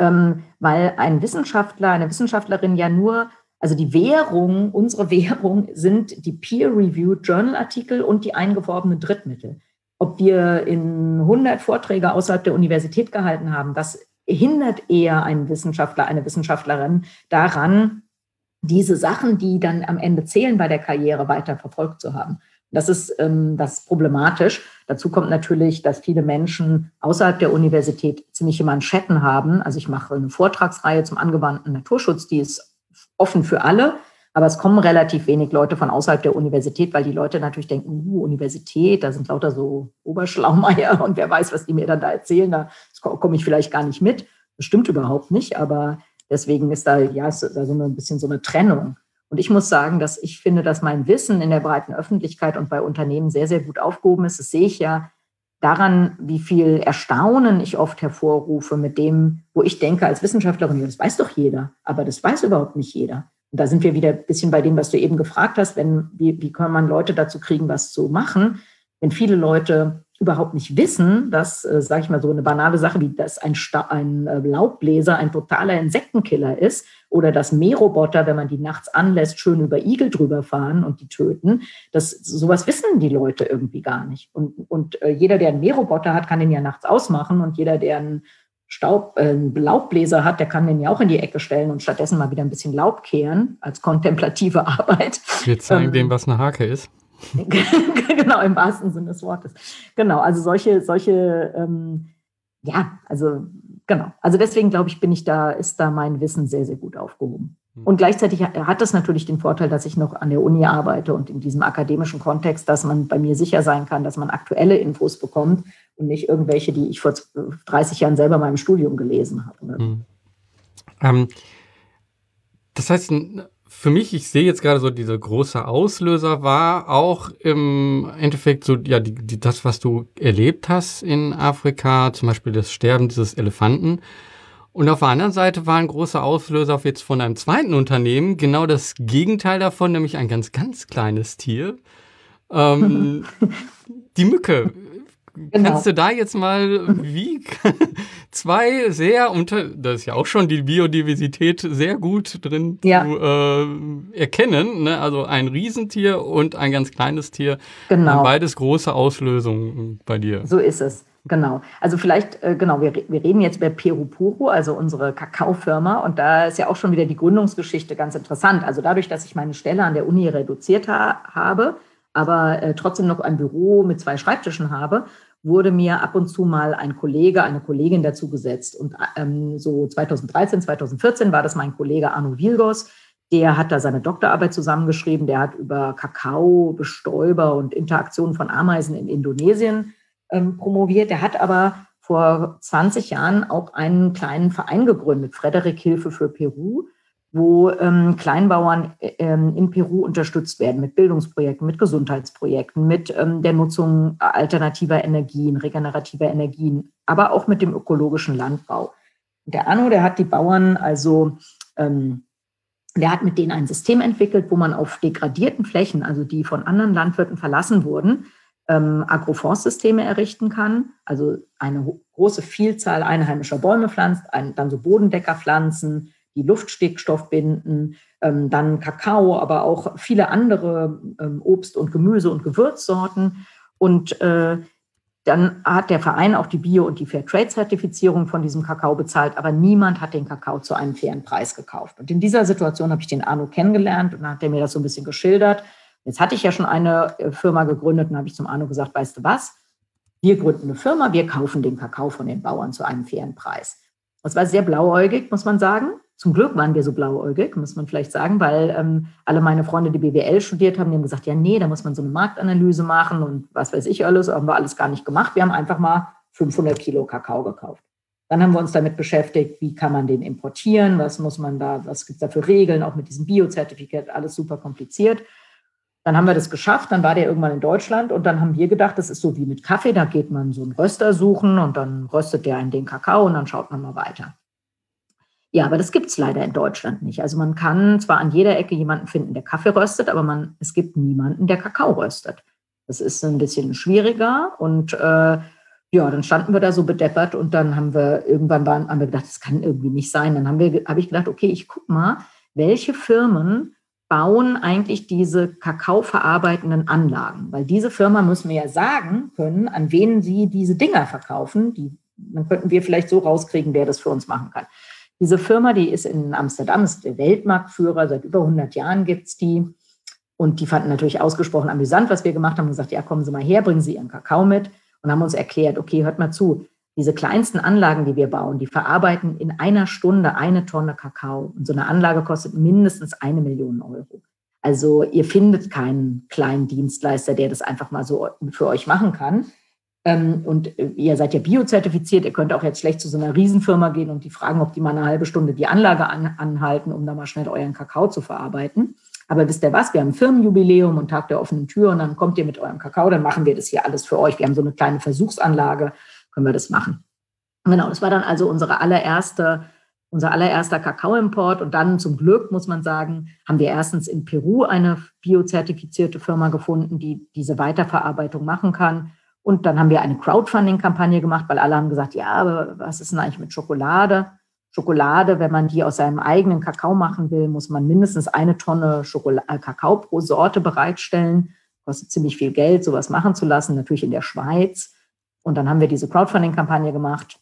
ähm, weil ein Wissenschaftler, eine Wissenschaftlerin ja nur Also die Währung, unsere Währung sind die Peer-Reviewed Journal-Artikel und die eingeworbenen Drittmittel. Ob wir in 100 Vorträge außerhalb der Universität gehalten haben, das hindert eher einen Wissenschaftler, eine Wissenschaftlerin daran, diese Sachen, die dann am Ende zählen bei der Karriere, weiter verfolgt zu haben. Das ist, ähm, das ist problematisch. Dazu kommt natürlich, dass viele Menschen außerhalb der Universität ziemliche Manschetten haben. Also ich mache eine Vortragsreihe zum angewandten Naturschutz, die ist offen für alle. Aber es kommen relativ wenig Leute von außerhalb der Universität, weil die Leute natürlich denken, uh, Universität, da sind lauter so Oberschlaumeier und wer weiß, was die mir dann da erzählen, da komme ich vielleicht gar nicht mit. Das stimmt überhaupt nicht, aber deswegen ist da ja ist da so ein bisschen so eine Trennung. Und ich muss sagen, dass ich finde, dass mein Wissen in der breiten Öffentlichkeit und bei Unternehmen sehr, sehr gut aufgehoben ist. Das sehe ich ja daran, wie viel Erstaunen ich oft hervorrufe mit dem, wo ich denke als Wissenschaftlerin, das weiß doch jeder, aber das weiß überhaupt nicht jeder. Und da sind wir wieder ein bisschen bei dem, was du eben gefragt hast, wenn, wie, wie kann man Leute dazu kriegen, was zu machen, wenn viele Leute überhaupt nicht wissen, dass, äh, sage ich mal, so eine banale Sache wie, dass ein, Sta ein äh, Laubbläser ein totaler Insektenkiller ist oder dass Mähroboter, wenn man die nachts anlässt, schön über Igel drüber fahren und die töten. Das, sowas wissen die Leute irgendwie gar nicht. Und, und äh, jeder, der einen Mähroboter hat, kann den ja nachts ausmachen und jeder, der einen Staub, äh, Laubbläser hat, der kann den ja auch in die Ecke stellen und stattdessen mal wieder ein bisschen Laub kehren als kontemplative Arbeit. Wir zeigen ähm, dem, was eine Hake ist. genau, im wahrsten Sinne des Wortes. Genau, also solche, solche, ähm, ja, also genau. Also deswegen glaube ich, bin ich da, ist da mein Wissen sehr, sehr gut aufgehoben. Hm. Und gleichzeitig hat das natürlich den Vorteil, dass ich noch an der Uni arbeite und in diesem akademischen Kontext, dass man bei mir sicher sein kann, dass man aktuelle Infos bekommt und nicht irgendwelche, die ich vor 30 Jahren selber mal im Studium gelesen habe. Mhm. Ähm, das heißt, für mich, ich sehe jetzt gerade so, dieser große Auslöser war auch im Endeffekt so, ja, die, die, das, was du erlebt hast in Afrika, zum Beispiel das Sterben dieses Elefanten. Und auf der anderen Seite war ein großer Auslöser jetzt von einem zweiten Unternehmen genau das Gegenteil davon, nämlich ein ganz, ganz kleines Tier. Ähm, die Mücke. Genau. Kannst du da jetzt mal, wie zwei sehr unter, das ist ja auch schon die Biodiversität sehr gut drin ja. zu äh, erkennen, ne? also ein Riesentier und ein ganz kleines Tier, genau. beides große Auslösungen bei dir. So ist es. Genau. Also vielleicht, äh, genau, wir, wir reden jetzt über Peru Puro, also unsere Kakaofirma. Und da ist ja auch schon wieder die Gründungsgeschichte ganz interessant. Also dadurch, dass ich meine Stelle an der Uni reduziert ha habe, aber äh, trotzdem noch ein Büro mit zwei Schreibtischen habe, wurde mir ab und zu mal ein Kollege, eine Kollegin dazu gesetzt. Und ähm, so 2013, 2014 war das mein Kollege Arno Vilgos. Der hat da seine Doktorarbeit zusammengeschrieben. Der hat über Kakao, Bestäuber und Interaktion von Ameisen in Indonesien ähm, promoviert. Der hat aber vor 20 Jahren auch einen kleinen Verein gegründet, Frederik Hilfe für Peru, wo ähm, Kleinbauern äh, ähm, in Peru unterstützt werden mit Bildungsprojekten, mit Gesundheitsprojekten, mit ähm, der Nutzung alternativer Energien, regenerativer Energien, aber auch mit dem ökologischen Landbau. Der Anno, der hat die Bauern also, ähm, der hat mit denen ein System entwickelt, wo man auf degradierten Flächen, also die von anderen Landwirten verlassen wurden, ähm, Agroforstsysteme errichten kann, also eine große Vielzahl einheimischer Bäume pflanzt, ein, dann so Bodendeckerpflanzen, die Luftstickstoff binden, ähm, dann Kakao, aber auch viele andere ähm, Obst- und Gemüse- und Gewürzsorten. Und äh, dann hat der Verein auch die Bio- und die Fairtrade-Zertifizierung von diesem Kakao bezahlt, aber niemand hat den Kakao zu einem fairen Preis gekauft. Und in dieser Situation habe ich den Arno kennengelernt und dann hat er mir das so ein bisschen geschildert. Jetzt hatte ich ja schon eine äh, Firma gegründet und habe ich zum Arno gesagt, weißt du was? Wir gründen eine Firma, wir kaufen den Kakao von den Bauern zu einem fairen Preis. Das war sehr blauäugig, muss man sagen. Zum Glück waren wir so blauäugig, muss man vielleicht sagen, weil ähm, alle meine Freunde, die BWL studiert haben, die haben gesagt, ja, nee, da muss man so eine Marktanalyse machen und was weiß ich alles, haben wir alles gar nicht gemacht. Wir haben einfach mal 500 Kilo Kakao gekauft. Dann haben wir uns damit beschäftigt, wie kann man den importieren, was muss man da, was gibt es da für Regeln, auch mit diesem Biozertifikat, alles super kompliziert. Dann haben wir das geschafft, dann war der irgendwann in Deutschland und dann haben wir gedacht, das ist so wie mit Kaffee, da geht man so einen Röster suchen und dann röstet der einen den Kakao und dann schaut man mal weiter. Ja, aber das gibt es leider in Deutschland nicht. Also man kann zwar an jeder Ecke jemanden finden, der Kaffee röstet, aber man, es gibt niemanden, der Kakao röstet. Das ist ein bisschen schwieriger und äh, ja, dann standen wir da so bedeppert und dann haben wir irgendwann waren, haben wir gedacht, das kann irgendwie nicht sein. Dann haben wir, habe ich gedacht, okay, ich guck mal, welche Firmen bauen eigentlich diese kakaoverarbeitenden Anlagen? Weil diese Firma müssen wir ja sagen können, an wen sie diese Dinger verkaufen. Die, dann könnten wir vielleicht so rauskriegen, wer das für uns machen kann. Diese Firma, die ist in Amsterdam, ist der Weltmarktführer, seit über 100 Jahren gibt es die. Und die fanden natürlich ausgesprochen amüsant, was wir gemacht haben und gesagt, ja, kommen Sie mal her, bringen Sie Ihren Kakao mit und haben uns erklärt, okay, hört mal zu, diese kleinsten Anlagen, die wir bauen, die verarbeiten in einer Stunde eine Tonne Kakao. Und so eine Anlage kostet mindestens eine Million Euro. Also ihr findet keinen kleinen Dienstleister, der das einfach mal so für euch machen kann. Ähm, und äh, ihr seid ja biozertifiziert, ihr könnt auch jetzt schlecht zu so einer Riesenfirma gehen und die fragen, ob die mal eine halbe Stunde die Anlage an, anhalten, um da mal schnell euren Kakao zu verarbeiten. Aber wisst ihr was? Wir haben Firmenjubiläum und Tag der offenen Tür und dann kommt ihr mit eurem Kakao, dann machen wir das hier alles für euch. Wir haben so eine kleine Versuchsanlage, können wir das machen. Genau, das war dann also unsere allererste, unser allererster Kakaoimport. Und dann zum Glück, muss man sagen, haben wir erstens in Peru eine biozertifizierte Firma gefunden, die diese Weiterverarbeitung machen kann. Und dann haben wir eine Crowdfunding-Kampagne gemacht, weil alle haben gesagt, ja, aber was ist denn eigentlich mit Schokolade? Schokolade, wenn man die aus seinem eigenen Kakao machen will, muss man mindestens eine Tonne Schokolade, äh, Kakao pro Sorte bereitstellen. Kostet ziemlich viel Geld, sowas machen zu lassen, natürlich in der Schweiz. Und dann haben wir diese Crowdfunding-Kampagne gemacht.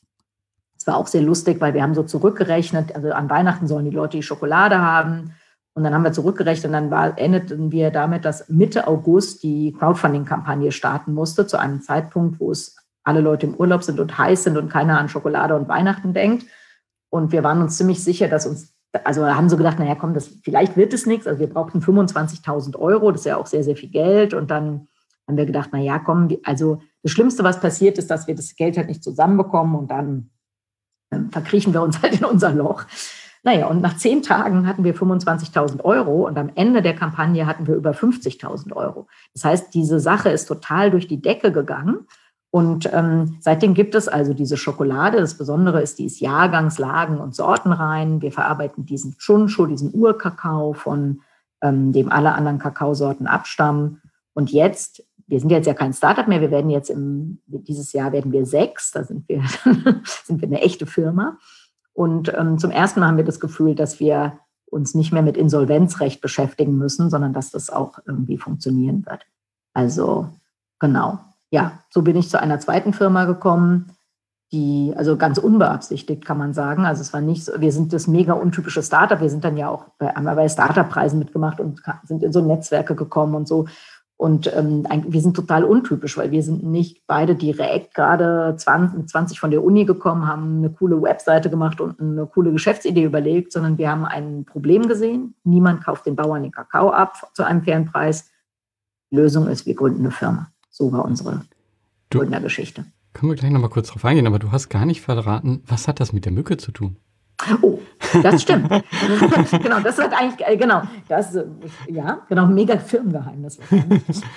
Es war auch sehr lustig, weil wir haben so zurückgerechnet, also an Weihnachten sollen die Leute die Schokolade haben. Und dann haben wir zurückgerechnet und dann war, endeten wir damit, dass Mitte August die Crowdfunding-Kampagne starten musste, zu einem Zeitpunkt, wo es alle Leute im Urlaub sind und heiß sind und keiner an Schokolade und Weihnachten denkt. Und wir waren uns ziemlich sicher, dass uns, also haben so gedacht, naja, komm, das, vielleicht wird es nichts. Also wir brauchten 25.000 Euro, das ist ja auch sehr, sehr viel Geld. Und dann haben wir gedacht, naja, komm, also das Schlimmste, was passiert, ist, dass wir das Geld halt nicht zusammenbekommen und dann ähm, verkriechen wir uns halt in unser Loch. Naja, und nach zehn Tagen hatten wir 25.000 Euro und am Ende der Kampagne hatten wir über 50.000 Euro. Das heißt, diese Sache ist total durch die Decke gegangen. Und ähm, seitdem gibt es also diese Schokolade. Das Besondere ist, die ist Jahrgangs-, Lagen- und Sortenrein. Wir verarbeiten diesen Chuncho, diesen Urkakao, von ähm, dem alle anderen Kakaosorten abstammen. Und jetzt, wir sind jetzt ja kein Startup mehr, wir werden jetzt im, dieses Jahr werden wir sechs, da sind wir, sind wir eine echte Firma. Und ähm, zum ersten Mal haben wir das Gefühl, dass wir uns nicht mehr mit Insolvenzrecht beschäftigen müssen, sondern dass das auch irgendwie funktionieren wird. Also genau, ja, so bin ich zu einer zweiten Firma gekommen, die, also ganz unbeabsichtigt kann man sagen. Also es war nicht so, wir sind das mega untypische Startup. Wir sind dann ja auch bei, bei Startup-Preisen mitgemacht und sind in so Netzwerke gekommen und so. Und ähm, wir sind total untypisch, weil wir sind nicht beide direkt gerade 20, mit 20 von der Uni gekommen, haben eine coole Webseite gemacht und eine coole Geschäftsidee überlegt, sondern wir haben ein Problem gesehen. Niemand kauft den Bauern den Kakao ab zu einem fairen Preis. Die Lösung ist, wir gründen eine Firma. So war unsere Gründergeschichte. Können wir gleich nochmal kurz drauf eingehen, aber du hast gar nicht verraten, was hat das mit der Mücke zu tun? Oh, das stimmt. genau, das hat eigentlich, äh, genau, das, äh, ja, genau, mega Firmengeheimnis.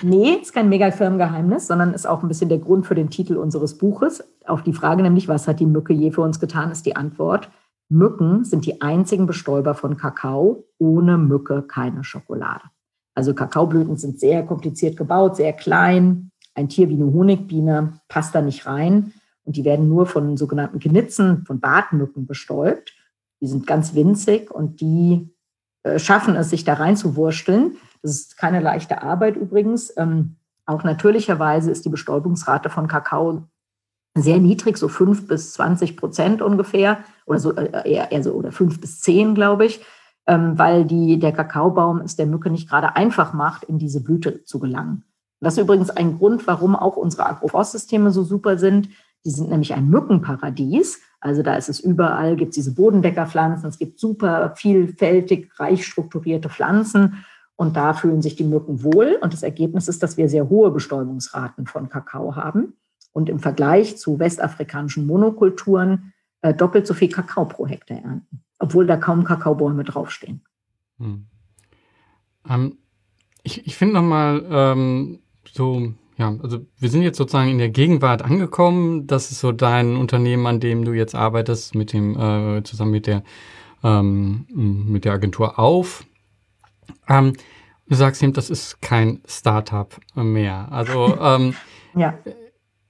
nee, ist kein mega Firmengeheimnis, sondern ist auch ein bisschen der Grund für den Titel unseres Buches. Auf die Frage nämlich, was hat die Mücke je für uns getan, ist die Antwort, Mücken sind die einzigen Bestäuber von Kakao. Ohne Mücke keine Schokolade. Also Kakaoblüten sind sehr kompliziert gebaut, sehr klein. Ein Tier wie eine Honigbiene passt da nicht rein. Und die werden nur von sogenannten Genitzen, von Bartmücken bestäubt. Die sind ganz winzig und die äh, schaffen es, sich da reinzuwursteln. Das ist keine leichte Arbeit übrigens. Ähm, auch natürlicherweise ist die Bestäubungsrate von Kakao sehr niedrig, so 5 bis 20 Prozent ungefähr, oder so äh, eher, eher so oder 5 bis 10, glaube ich, ähm, weil die, der Kakaobaum es der Mücke nicht gerade einfach macht, in diese Blüte zu gelangen. Das ist übrigens ein Grund, warum auch unsere Agroforstsysteme so super sind. Die sind nämlich ein Mückenparadies. Also da ist es überall, gibt es diese Bodendeckerpflanzen, es gibt super vielfältig, reich strukturierte Pflanzen und da fühlen sich die Mücken wohl. Und das Ergebnis ist, dass wir sehr hohe Bestäubungsraten von Kakao haben und im Vergleich zu westafrikanischen Monokulturen äh, doppelt so viel Kakao pro Hektar ernten, obwohl da kaum Kakaobäume draufstehen. Hm. Ähm, ich ich finde nochmal ähm, so ja, also wir sind jetzt sozusagen in der Gegenwart angekommen. Das ist so dein Unternehmen, an dem du jetzt arbeitest, mit dem, äh, zusammen mit der, ähm, mit der Agentur auf. Ähm, du sagst eben, das ist kein Startup mehr. Also ähm, ja.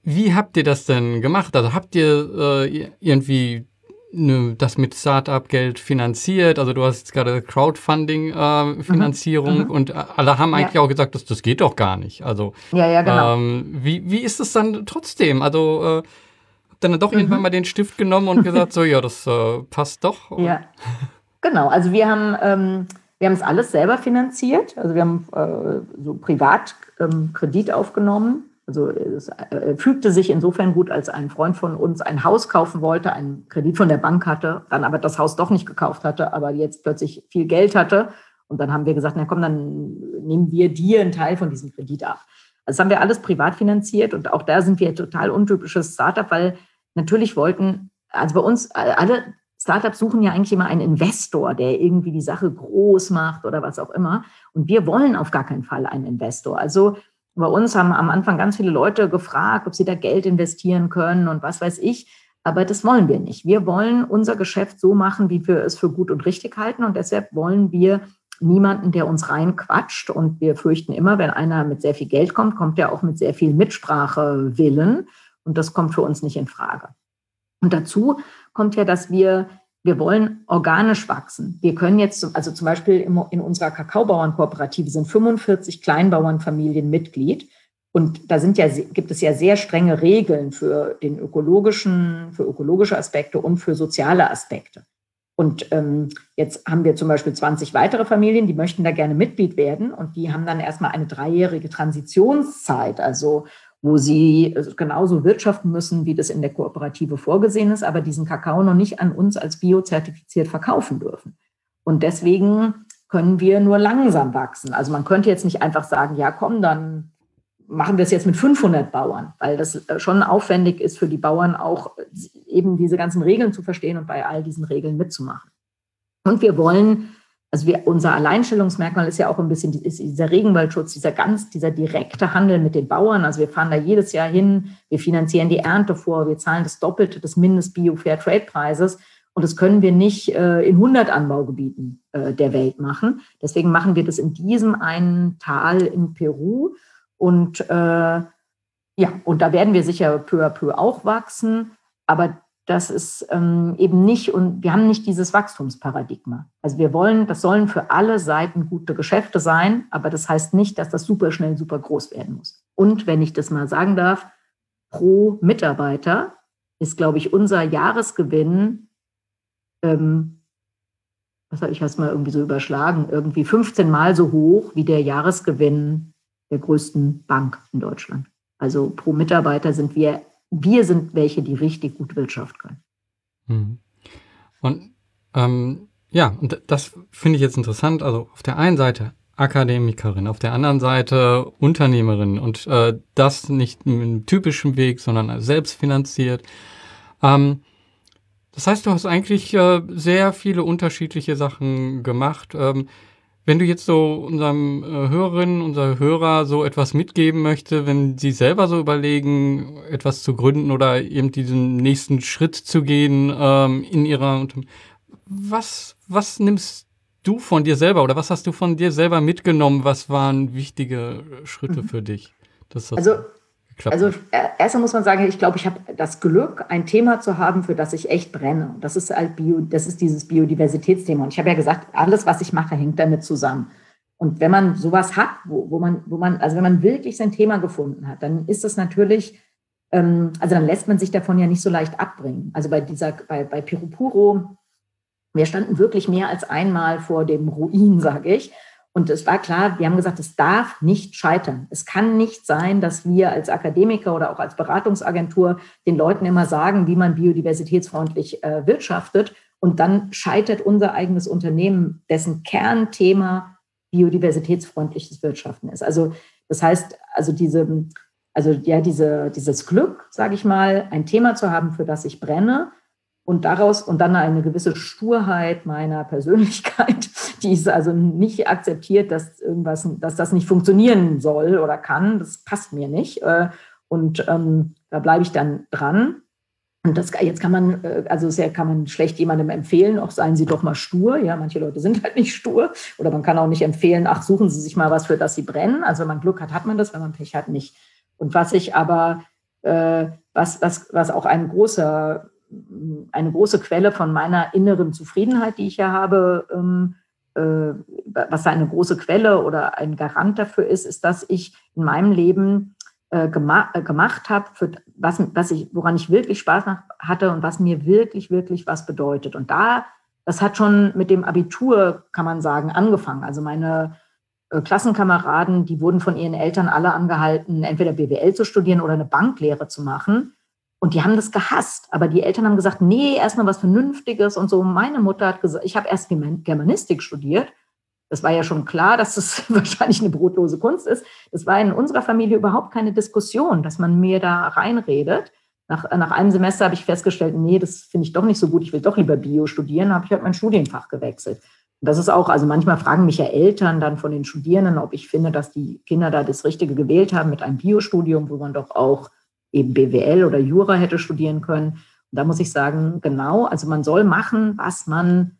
wie habt ihr das denn gemacht? Also habt ihr äh, irgendwie das mit Startup-Geld finanziert. Also du hast gerade Crowdfunding-Finanzierung äh, mhm. und alle haben eigentlich ja. auch gesagt, das, das geht doch gar nicht. Also ja, ja, genau. Ähm, wie, wie ist es dann trotzdem? Also äh, dann doch mhm. irgendwann mal den Stift genommen und gesagt, so ja, das äh, passt doch. Ja, genau. Also wir haben ähm, wir haben es alles selber finanziert. Also wir haben äh, so privat ähm, Kredit aufgenommen also es äh, fügte sich insofern gut, als ein Freund von uns ein Haus kaufen wollte, einen Kredit von der Bank hatte, dann aber das Haus doch nicht gekauft hatte, aber jetzt plötzlich viel Geld hatte. Und dann haben wir gesagt, na komm, dann nehmen wir dir einen Teil von diesem Kredit ab. Also das haben wir alles privat finanziert und auch da sind wir total untypisches Startup, weil natürlich wollten, also bei uns alle Startups suchen ja eigentlich immer einen Investor, der irgendwie die Sache groß macht oder was auch immer. Und wir wollen auf gar keinen Fall einen Investor. Also bei uns haben am Anfang ganz viele Leute gefragt, ob sie da Geld investieren können und was weiß ich. Aber das wollen wir nicht. Wir wollen unser Geschäft so machen, wie wir es für gut und richtig halten. Und deshalb wollen wir niemanden, der uns reinquatscht. Und wir fürchten immer, wenn einer mit sehr viel Geld kommt, kommt er auch mit sehr viel Mitsprachewillen. Und das kommt für uns nicht in Frage. Und dazu kommt ja, dass wir wir wollen organisch wachsen. Wir können jetzt, also zum Beispiel in unserer Kakaobauernkooperative sind 45 Kleinbauernfamilien Mitglied. Und da sind ja, gibt es ja sehr strenge Regeln für den ökologischen, für ökologische Aspekte und für soziale Aspekte. Und ähm, jetzt haben wir zum Beispiel 20 weitere Familien, die möchten da gerne Mitglied werden und die haben dann erstmal eine dreijährige Transitionszeit. Also wo sie äh, genauso wirtschaften müssen, wie das in der Kooperative vorgesehen ist, aber diesen Kakao noch nicht an uns als biozertifiziert verkaufen dürfen. Und deswegen können wir nur langsam wachsen. Also man könnte jetzt nicht einfach sagen, ja komm, dann machen wir es jetzt mit 500 Bauern, weil das äh, schon aufwendig ist für die Bauern auch äh, eben diese ganzen Regeln zu verstehen und bei all diesen Regeln mitzumachen. Und wir wollen also wir, unser Alleinstellungsmerkmal ist ja auch ein bisschen ist dieser Regenwaldschutz, dieser ganz, dieser direkte Handel mit den Bauern. Also wir fahren da jedes Jahr hin, wir finanzieren die Ernte vor, wir zahlen das Doppelte des Mindest-Bio-Fair-Trade-Preises. Und das können wir nicht äh, in 100 Anbaugebieten äh, der Welt machen. Deswegen machen wir das in diesem einen Tal in Peru. Und äh, ja, und da werden wir sicher peu à peu auch wachsen. Aber das ist ähm, eben nicht, und wir haben nicht dieses Wachstumsparadigma. Also wir wollen, das sollen für alle Seiten gute Geschäfte sein, aber das heißt nicht, dass das super schnell, super groß werden muss. Und wenn ich das mal sagen darf, pro Mitarbeiter ist, glaube ich, unser Jahresgewinn, ähm, was habe ich jetzt mal irgendwie so überschlagen, irgendwie 15 Mal so hoch wie der Jahresgewinn der größten Bank in Deutschland. Also pro Mitarbeiter sind wir wir sind welche, die richtig gut Wirtschaft können. Mhm. Und ähm, ja, und das finde ich jetzt interessant. Also auf der einen Seite Akademikerin, auf der anderen Seite Unternehmerin und äh, das nicht einem typischen Weg, sondern selbst finanziert. Ähm, das heißt, du hast eigentlich äh, sehr viele unterschiedliche Sachen gemacht. Ähm, wenn du jetzt so unserem äh, Hörerinnen, unser Hörer so etwas mitgeben möchte, wenn sie selber so überlegen, etwas zu gründen oder eben diesen nächsten Schritt zu gehen ähm, in ihrer was, was nimmst du von dir selber oder was hast du von dir selber mitgenommen? Was waren wichtige Schritte mhm. für dich? also Klappt also äh, erstmal muss man sagen, ich glaube, ich habe das Glück, ein Thema zu haben, für das ich echt brenne. Das ist halt Bio, das ist dieses Biodiversitätsthema. Und ich habe ja gesagt, alles, was ich mache, hängt damit zusammen. Und wenn man sowas hat, wo, wo man, wo man, also wenn man wirklich sein Thema gefunden hat, dann ist das natürlich, ähm, also dann lässt man sich davon ja nicht so leicht abbringen. Also bei dieser, bei, bei Pirupuro, wir standen wirklich mehr als einmal vor dem Ruin, sage ich. Und es war klar, wir haben gesagt, es darf nicht scheitern. Es kann nicht sein, dass wir als Akademiker oder auch als Beratungsagentur den Leuten immer sagen, wie man biodiversitätsfreundlich äh, wirtschaftet. Und dann scheitert unser eigenes Unternehmen, dessen Kernthema biodiversitätsfreundliches Wirtschaften ist. Also das heißt, also diese, also ja, diese, dieses Glück, sage ich mal, ein Thema zu haben, für das ich brenne, und daraus und dann eine gewisse Sturheit meiner Persönlichkeit, die ist also nicht akzeptiert, dass irgendwas, dass das nicht funktionieren soll oder kann. Das passt mir nicht. Äh, und ähm, da bleibe ich dann dran. Und das jetzt kann man, äh, also sehr kann man schlecht jemandem empfehlen, auch seien Sie doch mal stur. Ja, manche Leute sind halt nicht stur. Oder man kann auch nicht empfehlen, ach, suchen Sie sich mal was, für das Sie brennen. Also wenn man Glück hat, hat man das, wenn man Pech hat, nicht. Und was ich aber, äh, was, was, was auch ein großer eine große Quelle von meiner inneren Zufriedenheit, die ich ja habe, ähm, äh, was eine große Quelle oder ein Garant dafür ist, ist, dass ich in meinem Leben äh, gema äh, gemacht habe, was, was ich, woran ich wirklich Spaß hatte und was mir wirklich, wirklich was bedeutet. Und da, das hat schon mit dem Abitur, kann man sagen, angefangen. Also meine äh, Klassenkameraden, die wurden von ihren Eltern alle angehalten, entweder BWL zu studieren oder eine Banklehre zu machen. Und die haben das gehasst. Aber die Eltern haben gesagt, nee, erstmal was Vernünftiges und so. Meine Mutter hat gesagt, ich habe erst Germanistik studiert. Das war ja schon klar, dass es wahrscheinlich eine brotlose Kunst ist. Das war in unserer Familie überhaupt keine Diskussion, dass man mir da reinredet. Nach, nach einem Semester habe ich festgestellt, nee, das finde ich doch nicht so gut, ich will doch lieber Bio studieren, habe ich halt mein Studienfach gewechselt. Und das ist auch, also manchmal fragen mich ja Eltern dann von den Studierenden, ob ich finde, dass die Kinder da das Richtige gewählt haben mit einem Biostudium, wo man doch auch eben BWL oder Jura hätte studieren können. Und da muss ich sagen, genau, also man soll machen, was man,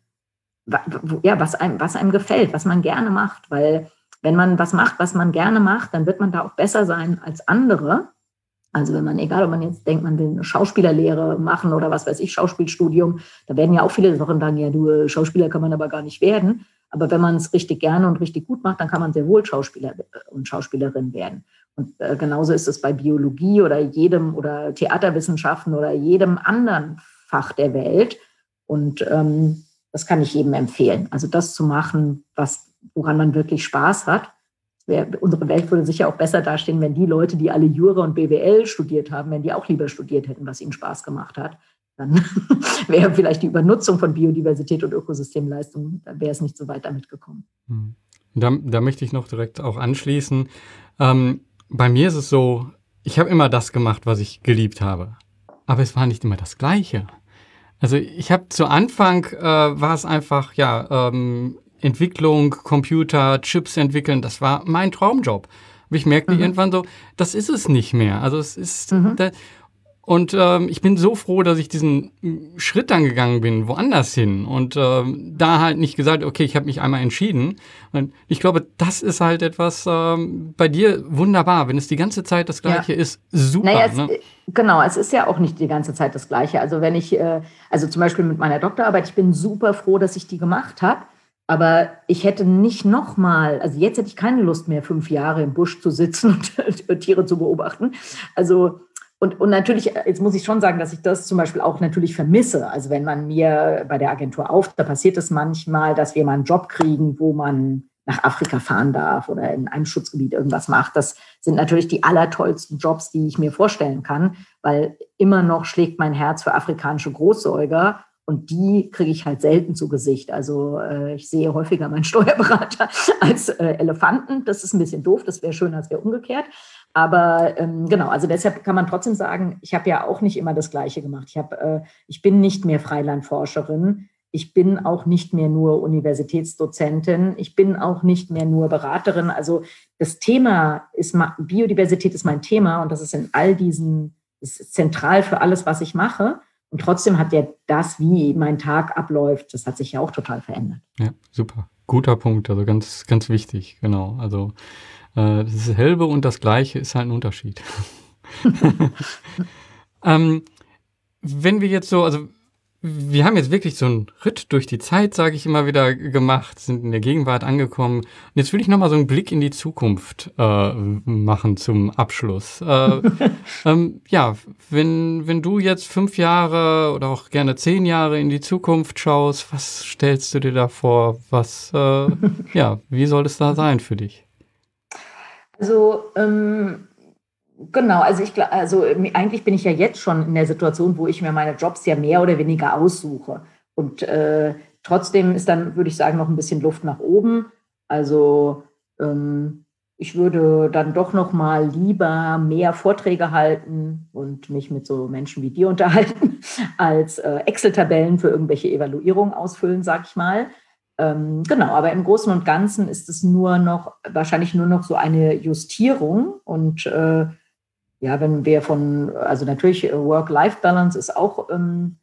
ja, was einem, was einem gefällt, was man gerne macht, weil wenn man was macht, was man gerne macht, dann wird man da auch besser sein als andere. Also wenn man, egal ob man jetzt denkt, man will eine Schauspielerlehre machen oder was weiß ich, Schauspielstudium, da werden ja auch viele Sachen sagen, ja, du Schauspieler kann man aber gar nicht werden. Aber wenn man es richtig gerne und richtig gut macht, dann kann man sehr wohl Schauspieler und Schauspielerin werden. Und äh, genauso ist es bei Biologie oder jedem oder Theaterwissenschaften oder jedem anderen Fach der Welt. Und ähm, das kann ich jedem empfehlen. Also das zu machen, was, woran man wirklich Spaß hat. Wär, unsere Welt würde sicher auch besser dastehen, wenn die Leute, die alle Jura und BWL studiert haben, wenn die auch lieber studiert hätten, was ihnen Spaß gemacht hat. Dann wäre vielleicht die Übernutzung von Biodiversität und Ökosystemleistung, da wäre es nicht so weit damit gekommen. Hm. Da, da möchte ich noch direkt auch anschließen. Ähm, bei mir ist es so, ich habe immer das gemacht, was ich geliebt habe. Aber es war nicht immer das Gleiche. Also ich habe zu Anfang äh, war es einfach, ja, ähm, Entwicklung, Computer, Chips entwickeln, das war mein Traumjob. Aber ich merkte mhm. irgendwann so, das ist es nicht mehr. Also es ist, mhm. da, und ähm, ich bin so froh, dass ich diesen Schritt dann gegangen bin, woanders hin. Und ähm, da halt nicht gesagt, okay, ich habe mich einmal entschieden. Und ich glaube, das ist halt etwas ähm, bei dir wunderbar, wenn es die ganze Zeit das Gleiche ja. ist. Super. Naja, es, ne? Genau, es ist ja auch nicht die ganze Zeit das Gleiche. Also wenn ich, äh, also zum Beispiel mit meiner Doktorarbeit, ich bin super froh, dass ich die gemacht habe. Aber ich hätte nicht nochmal, also jetzt hätte ich keine Lust mehr, fünf Jahre im Busch zu sitzen und Tiere zu beobachten. Also und, und natürlich, jetzt muss ich schon sagen, dass ich das zum Beispiel auch natürlich vermisse. Also wenn man mir bei der Agentur auf, da passiert es manchmal, dass wir mal einen Job kriegen, wo man nach Afrika fahren darf oder in einem Schutzgebiet irgendwas macht. Das sind natürlich die allertollsten Jobs, die ich mir vorstellen kann, weil immer noch schlägt mein Herz für afrikanische Großsäuger und die kriege ich halt selten zu Gesicht. Also äh, ich sehe häufiger meinen Steuerberater als äh, Elefanten. Das ist ein bisschen doof, das wäre schön, als wäre umgekehrt. Aber ähm, genau, also deshalb kann man trotzdem sagen, ich habe ja auch nicht immer das Gleiche gemacht. Ich, hab, äh, ich bin nicht mehr Freilandforscherin. Ich bin auch nicht mehr nur Universitätsdozentin. Ich bin auch nicht mehr nur Beraterin. Also das Thema ist, Biodiversität ist mein Thema und das ist in all diesen, ist zentral für alles, was ich mache. Und trotzdem hat ja das, wie mein Tag abläuft, das hat sich ja auch total verändert. Ja, super. Guter Punkt. Also ganz, ganz wichtig. Genau. Also äh, das Helbe und das Gleiche ist halt ein Unterschied. ähm, wenn wir jetzt so, also wir haben jetzt wirklich so einen Ritt durch die Zeit, sage ich immer wieder, gemacht, sind in der Gegenwart angekommen. Und jetzt will ich nochmal so einen Blick in die Zukunft äh, machen zum Abschluss. Äh, ähm, ja, wenn, wenn du jetzt fünf Jahre oder auch gerne zehn Jahre in die Zukunft schaust, was stellst du dir da vor? Was, äh, ja, wie soll es da sein für dich? Also ähm, genau, also ich also eigentlich bin ich ja jetzt schon in der Situation, wo ich mir meine Jobs ja mehr oder weniger aussuche. Und äh, trotzdem ist dann, würde ich sagen, noch ein bisschen Luft nach oben. Also ähm, ich würde dann doch noch mal lieber mehr Vorträge halten und mich mit so Menschen wie dir unterhalten, als äh, Excel-Tabellen für irgendwelche Evaluierungen ausfüllen, sag ich mal. Ähm, genau, aber im Großen und Ganzen ist es nur noch, wahrscheinlich nur noch so eine Justierung. Und äh, ja, wenn wir von, also natürlich äh, Work-Life-Balance ist auch, ähm,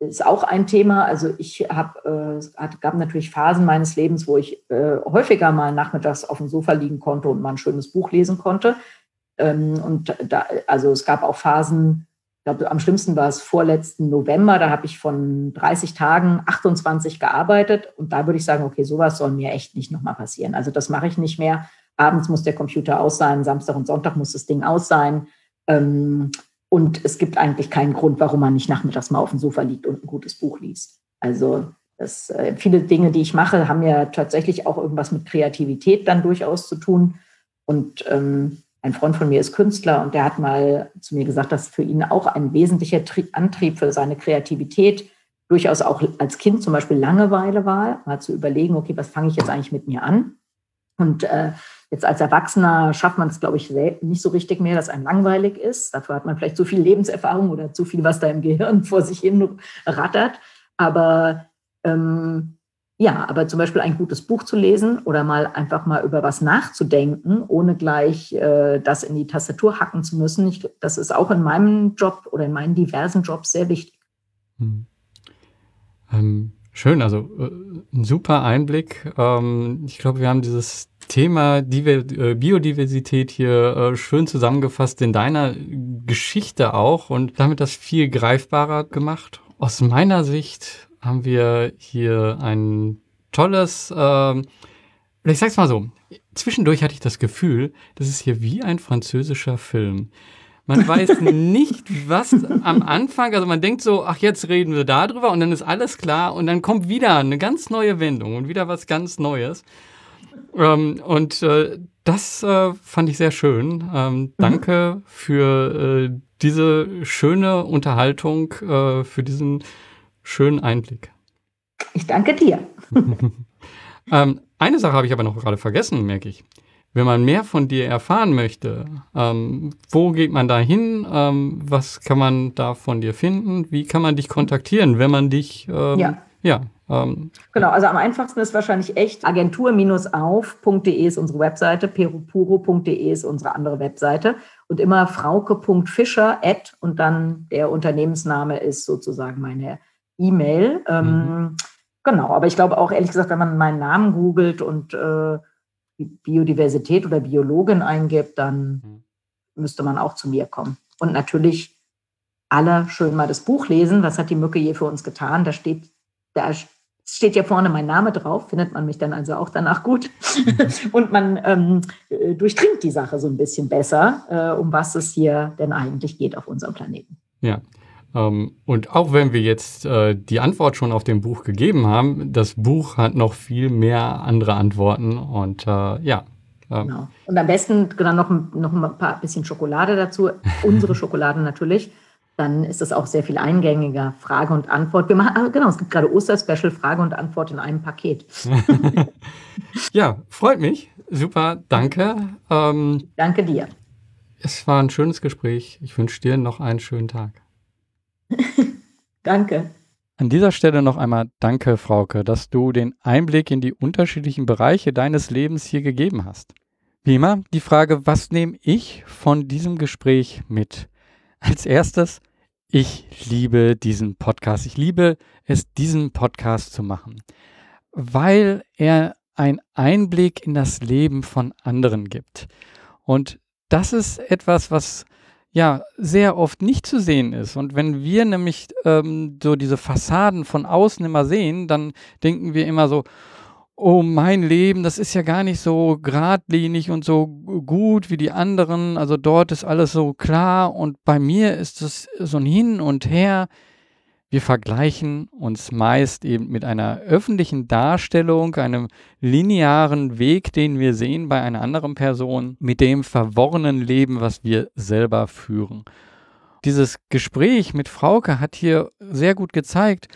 ist auch ein Thema. Also ich habe, äh, gab natürlich Phasen meines Lebens, wo ich äh, häufiger mal nachmittags auf dem Sofa liegen konnte und mal ein schönes Buch lesen konnte. Ähm, und da, also es gab auch Phasen, glaube, am schlimmsten war es vorletzten November. Da habe ich von 30 Tagen 28 gearbeitet. Und da würde ich sagen, okay, sowas soll mir echt nicht nochmal passieren. Also das mache ich nicht mehr. Abends muss der Computer aus sein, Samstag und Sonntag muss das Ding aus sein. Ähm, und es gibt eigentlich keinen Grund, warum man nicht nachmittags mal auf dem Sofa liegt und ein gutes Buch liest. Also das, äh, viele Dinge, die ich mache, haben ja tatsächlich auch irgendwas mit Kreativität dann durchaus zu tun. Und ähm, ein Freund von mir ist Künstler und der hat mal zu mir gesagt, dass für ihn auch ein wesentlicher Antrieb für seine Kreativität durchaus auch als Kind zum Beispiel Langeweile war, mal zu überlegen, okay, was fange ich jetzt eigentlich mit mir an? Und äh, jetzt als Erwachsener schafft man es, glaube ich, nicht so richtig mehr, dass einem langweilig ist. Dafür hat man vielleicht zu viel Lebenserfahrung oder zu viel, was da im Gehirn vor sich hin rattert. Aber ähm, ja, aber zum Beispiel ein gutes Buch zu lesen oder mal einfach mal über was nachzudenken, ohne gleich äh, das in die Tastatur hacken zu müssen, ich, das ist auch in meinem Job oder in meinen diversen Jobs sehr wichtig. Hm. Ähm, schön, also äh, ein super Einblick. Ähm, ich glaube, wir haben dieses Thema Diver äh, Biodiversität hier äh, schön zusammengefasst in deiner Geschichte auch und damit das viel greifbarer gemacht. Aus meiner Sicht haben wir hier ein tolles, äh, ich sag's mal so, zwischendurch hatte ich das Gefühl, das ist hier wie ein französischer Film. Man weiß nicht, was am Anfang, also man denkt so, ach, jetzt reden wir darüber und dann ist alles klar und dann kommt wieder eine ganz neue Wendung und wieder was ganz Neues. Ähm, und äh, das äh, fand ich sehr schön. Ähm, mhm. danke für äh, diese schöne Unterhaltung, äh, für diesen schönen Einblick. Ich danke dir. ähm, eine Sache habe ich aber noch gerade vergessen, merke ich. Wenn man mehr von dir erfahren möchte, ähm, wo geht man da hin? Ähm, was kann man da von dir finden? Wie kann man dich kontaktieren, wenn man dich ähm, ja. ja ähm, genau, also am einfachsten ist wahrscheinlich echt agentur-auf.de ist unsere Webseite, perupuro.de ist unsere andere Webseite und immer frauke.fischer und dann der Unternehmensname ist sozusagen meine E-Mail. Ähm, mhm. Genau, aber ich glaube auch ehrlich gesagt, wenn man meinen Namen googelt und äh, Biodiversität oder Biologin eingibt, dann mhm. müsste man auch zu mir kommen. Und natürlich alle schön mal das Buch lesen. Was hat die Mücke je für uns getan? Da steht, da steht ja vorne mein Name drauf, findet man mich dann also auch danach gut. und man ähm, äh, durchdringt die Sache so ein bisschen besser, äh, um was es hier denn eigentlich geht auf unserem Planeten. Ja, und auch wenn wir jetzt äh, die Antwort schon auf dem Buch gegeben haben, das Buch hat noch viel mehr andere Antworten und äh, ja. Ähm. Genau. Und am besten dann noch, noch ein paar bisschen Schokolade dazu, unsere Schokolade natürlich. Dann ist das auch sehr viel eingängiger. Frage und Antwort. Wir machen, ah, genau, es gibt gerade Osterspecial, Frage und Antwort in einem Paket. ja, freut mich. Super, danke. Ähm, danke dir. Es war ein schönes Gespräch. Ich wünsche dir noch einen schönen Tag. Danke. An dieser Stelle noch einmal danke, Frauke, dass du den Einblick in die unterschiedlichen Bereiche deines Lebens hier gegeben hast. Wie immer die Frage, was nehme ich von diesem Gespräch mit? Als erstes, ich liebe diesen Podcast. Ich liebe es, diesen Podcast zu machen, weil er einen Einblick in das Leben von anderen gibt. Und das ist etwas, was ja sehr oft nicht zu sehen ist. Und wenn wir nämlich ähm, so diese Fassaden von außen immer sehen, dann denken wir immer so, oh mein Leben, das ist ja gar nicht so geradlinig und so gut wie die anderen. Also dort ist alles so klar und bei mir ist es so ein Hin und Her. Wir vergleichen uns meist eben mit einer öffentlichen Darstellung, einem linearen Weg, den wir sehen bei einer anderen Person, mit dem verworrenen Leben, was wir selber führen. Dieses Gespräch mit Frauke hat hier sehr gut gezeigt,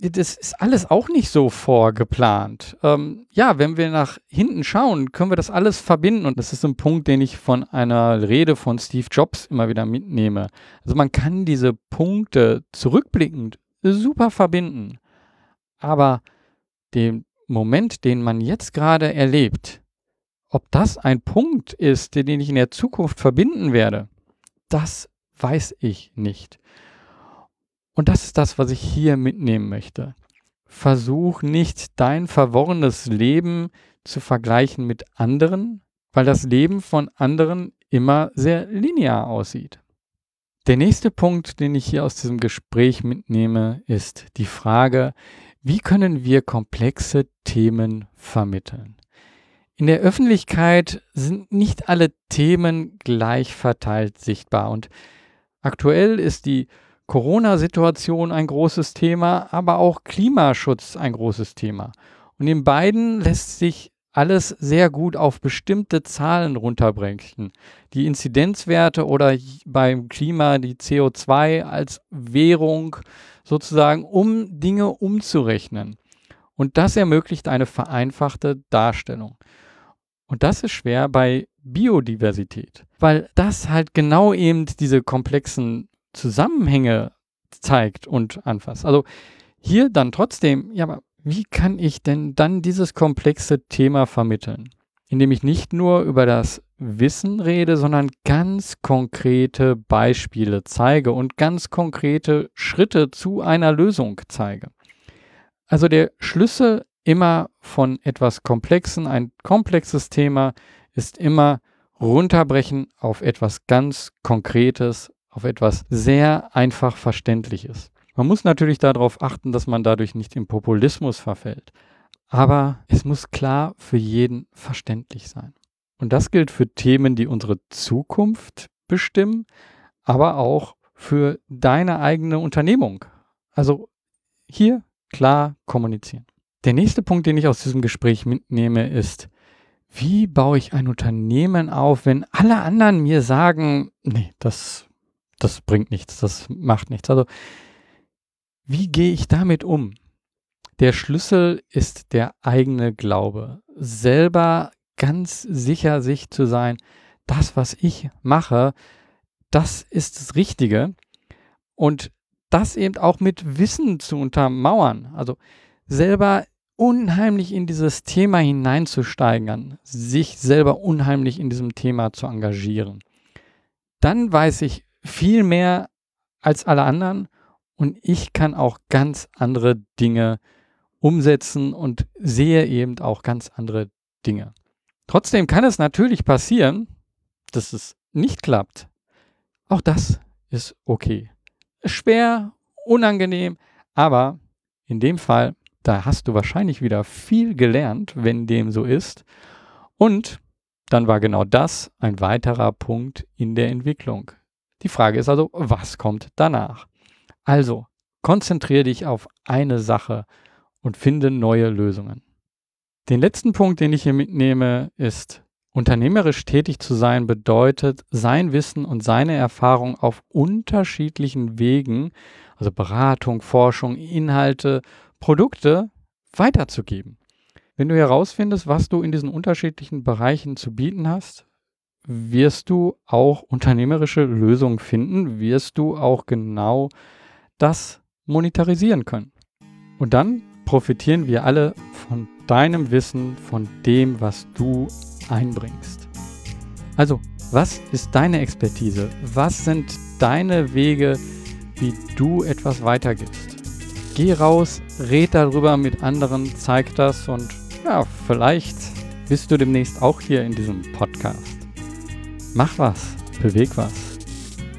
das ist alles auch nicht so vorgeplant. Ähm, ja, wenn wir nach hinten schauen, können wir das alles verbinden. Und das ist ein Punkt, den ich von einer Rede von Steve Jobs immer wieder mitnehme. Also man kann diese Punkte zurückblickend super verbinden. Aber den Moment, den man jetzt gerade erlebt, ob das ein Punkt ist, den ich in der Zukunft verbinden werde, das weiß ich nicht. Und das ist das, was ich hier mitnehmen möchte. Versuch nicht dein verworrenes Leben zu vergleichen mit anderen, weil das Leben von anderen immer sehr linear aussieht. Der nächste Punkt, den ich hier aus diesem Gespräch mitnehme, ist die Frage, wie können wir komplexe Themen vermitteln? In der Öffentlichkeit sind nicht alle Themen gleich verteilt sichtbar und aktuell ist die Corona-Situation ein großes Thema, aber auch Klimaschutz ein großes Thema. Und in beiden lässt sich alles sehr gut auf bestimmte Zahlen runterbrechen. Die Inzidenzwerte oder beim Klima die CO2 als Währung sozusagen, um Dinge umzurechnen. Und das ermöglicht eine vereinfachte Darstellung. Und das ist schwer bei Biodiversität, weil das halt genau eben diese komplexen Zusammenhänge zeigt und anfasst. Also hier dann trotzdem, ja, aber wie kann ich denn dann dieses komplexe Thema vermitteln? Indem ich nicht nur über das Wissen rede, sondern ganz konkrete Beispiele zeige und ganz konkrete Schritte zu einer Lösung zeige. Also der Schlüssel immer von etwas Komplexen, ein komplexes Thema ist immer runterbrechen auf etwas ganz Konkretes, auf etwas sehr einfach Verständliches. Man muss natürlich darauf achten, dass man dadurch nicht im Populismus verfällt. Aber es muss klar für jeden verständlich sein. Und das gilt für Themen, die unsere Zukunft bestimmen, aber auch für deine eigene Unternehmung. Also hier klar kommunizieren. Der nächste Punkt, den ich aus diesem Gespräch mitnehme, ist, wie baue ich ein Unternehmen auf, wenn alle anderen mir sagen, nee, das, das bringt nichts, das macht nichts. Also wie gehe ich damit um? Der Schlüssel ist der eigene Glaube. Selber ganz sicher sich zu sein, das, was ich mache, das ist das Richtige. Und das eben auch mit Wissen zu untermauern. Also selber unheimlich in dieses Thema hineinzusteigern, sich selber unheimlich in diesem Thema zu engagieren. Dann weiß ich viel mehr als alle anderen und ich kann auch ganz andere Dinge umsetzen und sehe eben auch ganz andere Dinge. Trotzdem kann es natürlich passieren, dass es nicht klappt. Auch das ist okay. Schwer, unangenehm, aber in dem Fall, da hast du wahrscheinlich wieder viel gelernt, wenn dem so ist. Und dann war genau das ein weiterer Punkt in der Entwicklung. Die Frage ist also, was kommt danach? Also, konzentriere dich auf eine Sache und finde neue Lösungen. Den letzten Punkt, den ich hier mitnehme, ist, unternehmerisch tätig zu sein bedeutet, sein Wissen und seine Erfahrung auf unterschiedlichen Wegen, also Beratung, Forschung, Inhalte, Produkte weiterzugeben. Wenn du herausfindest, was du in diesen unterschiedlichen Bereichen zu bieten hast, wirst du auch unternehmerische Lösungen finden, wirst du auch genau das monetarisieren können. Und dann profitieren wir alle von deinem Wissen, von dem, was du einbringst. Also, was ist deine Expertise? Was sind deine Wege, wie du etwas weitergibst? Geh raus, red darüber mit anderen, zeig das und ja, vielleicht bist du demnächst auch hier in diesem Podcast. Mach was, beweg was.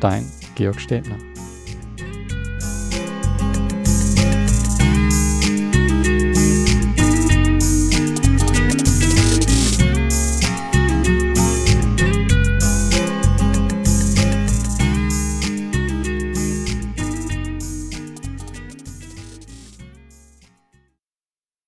Dein Georg Städtner.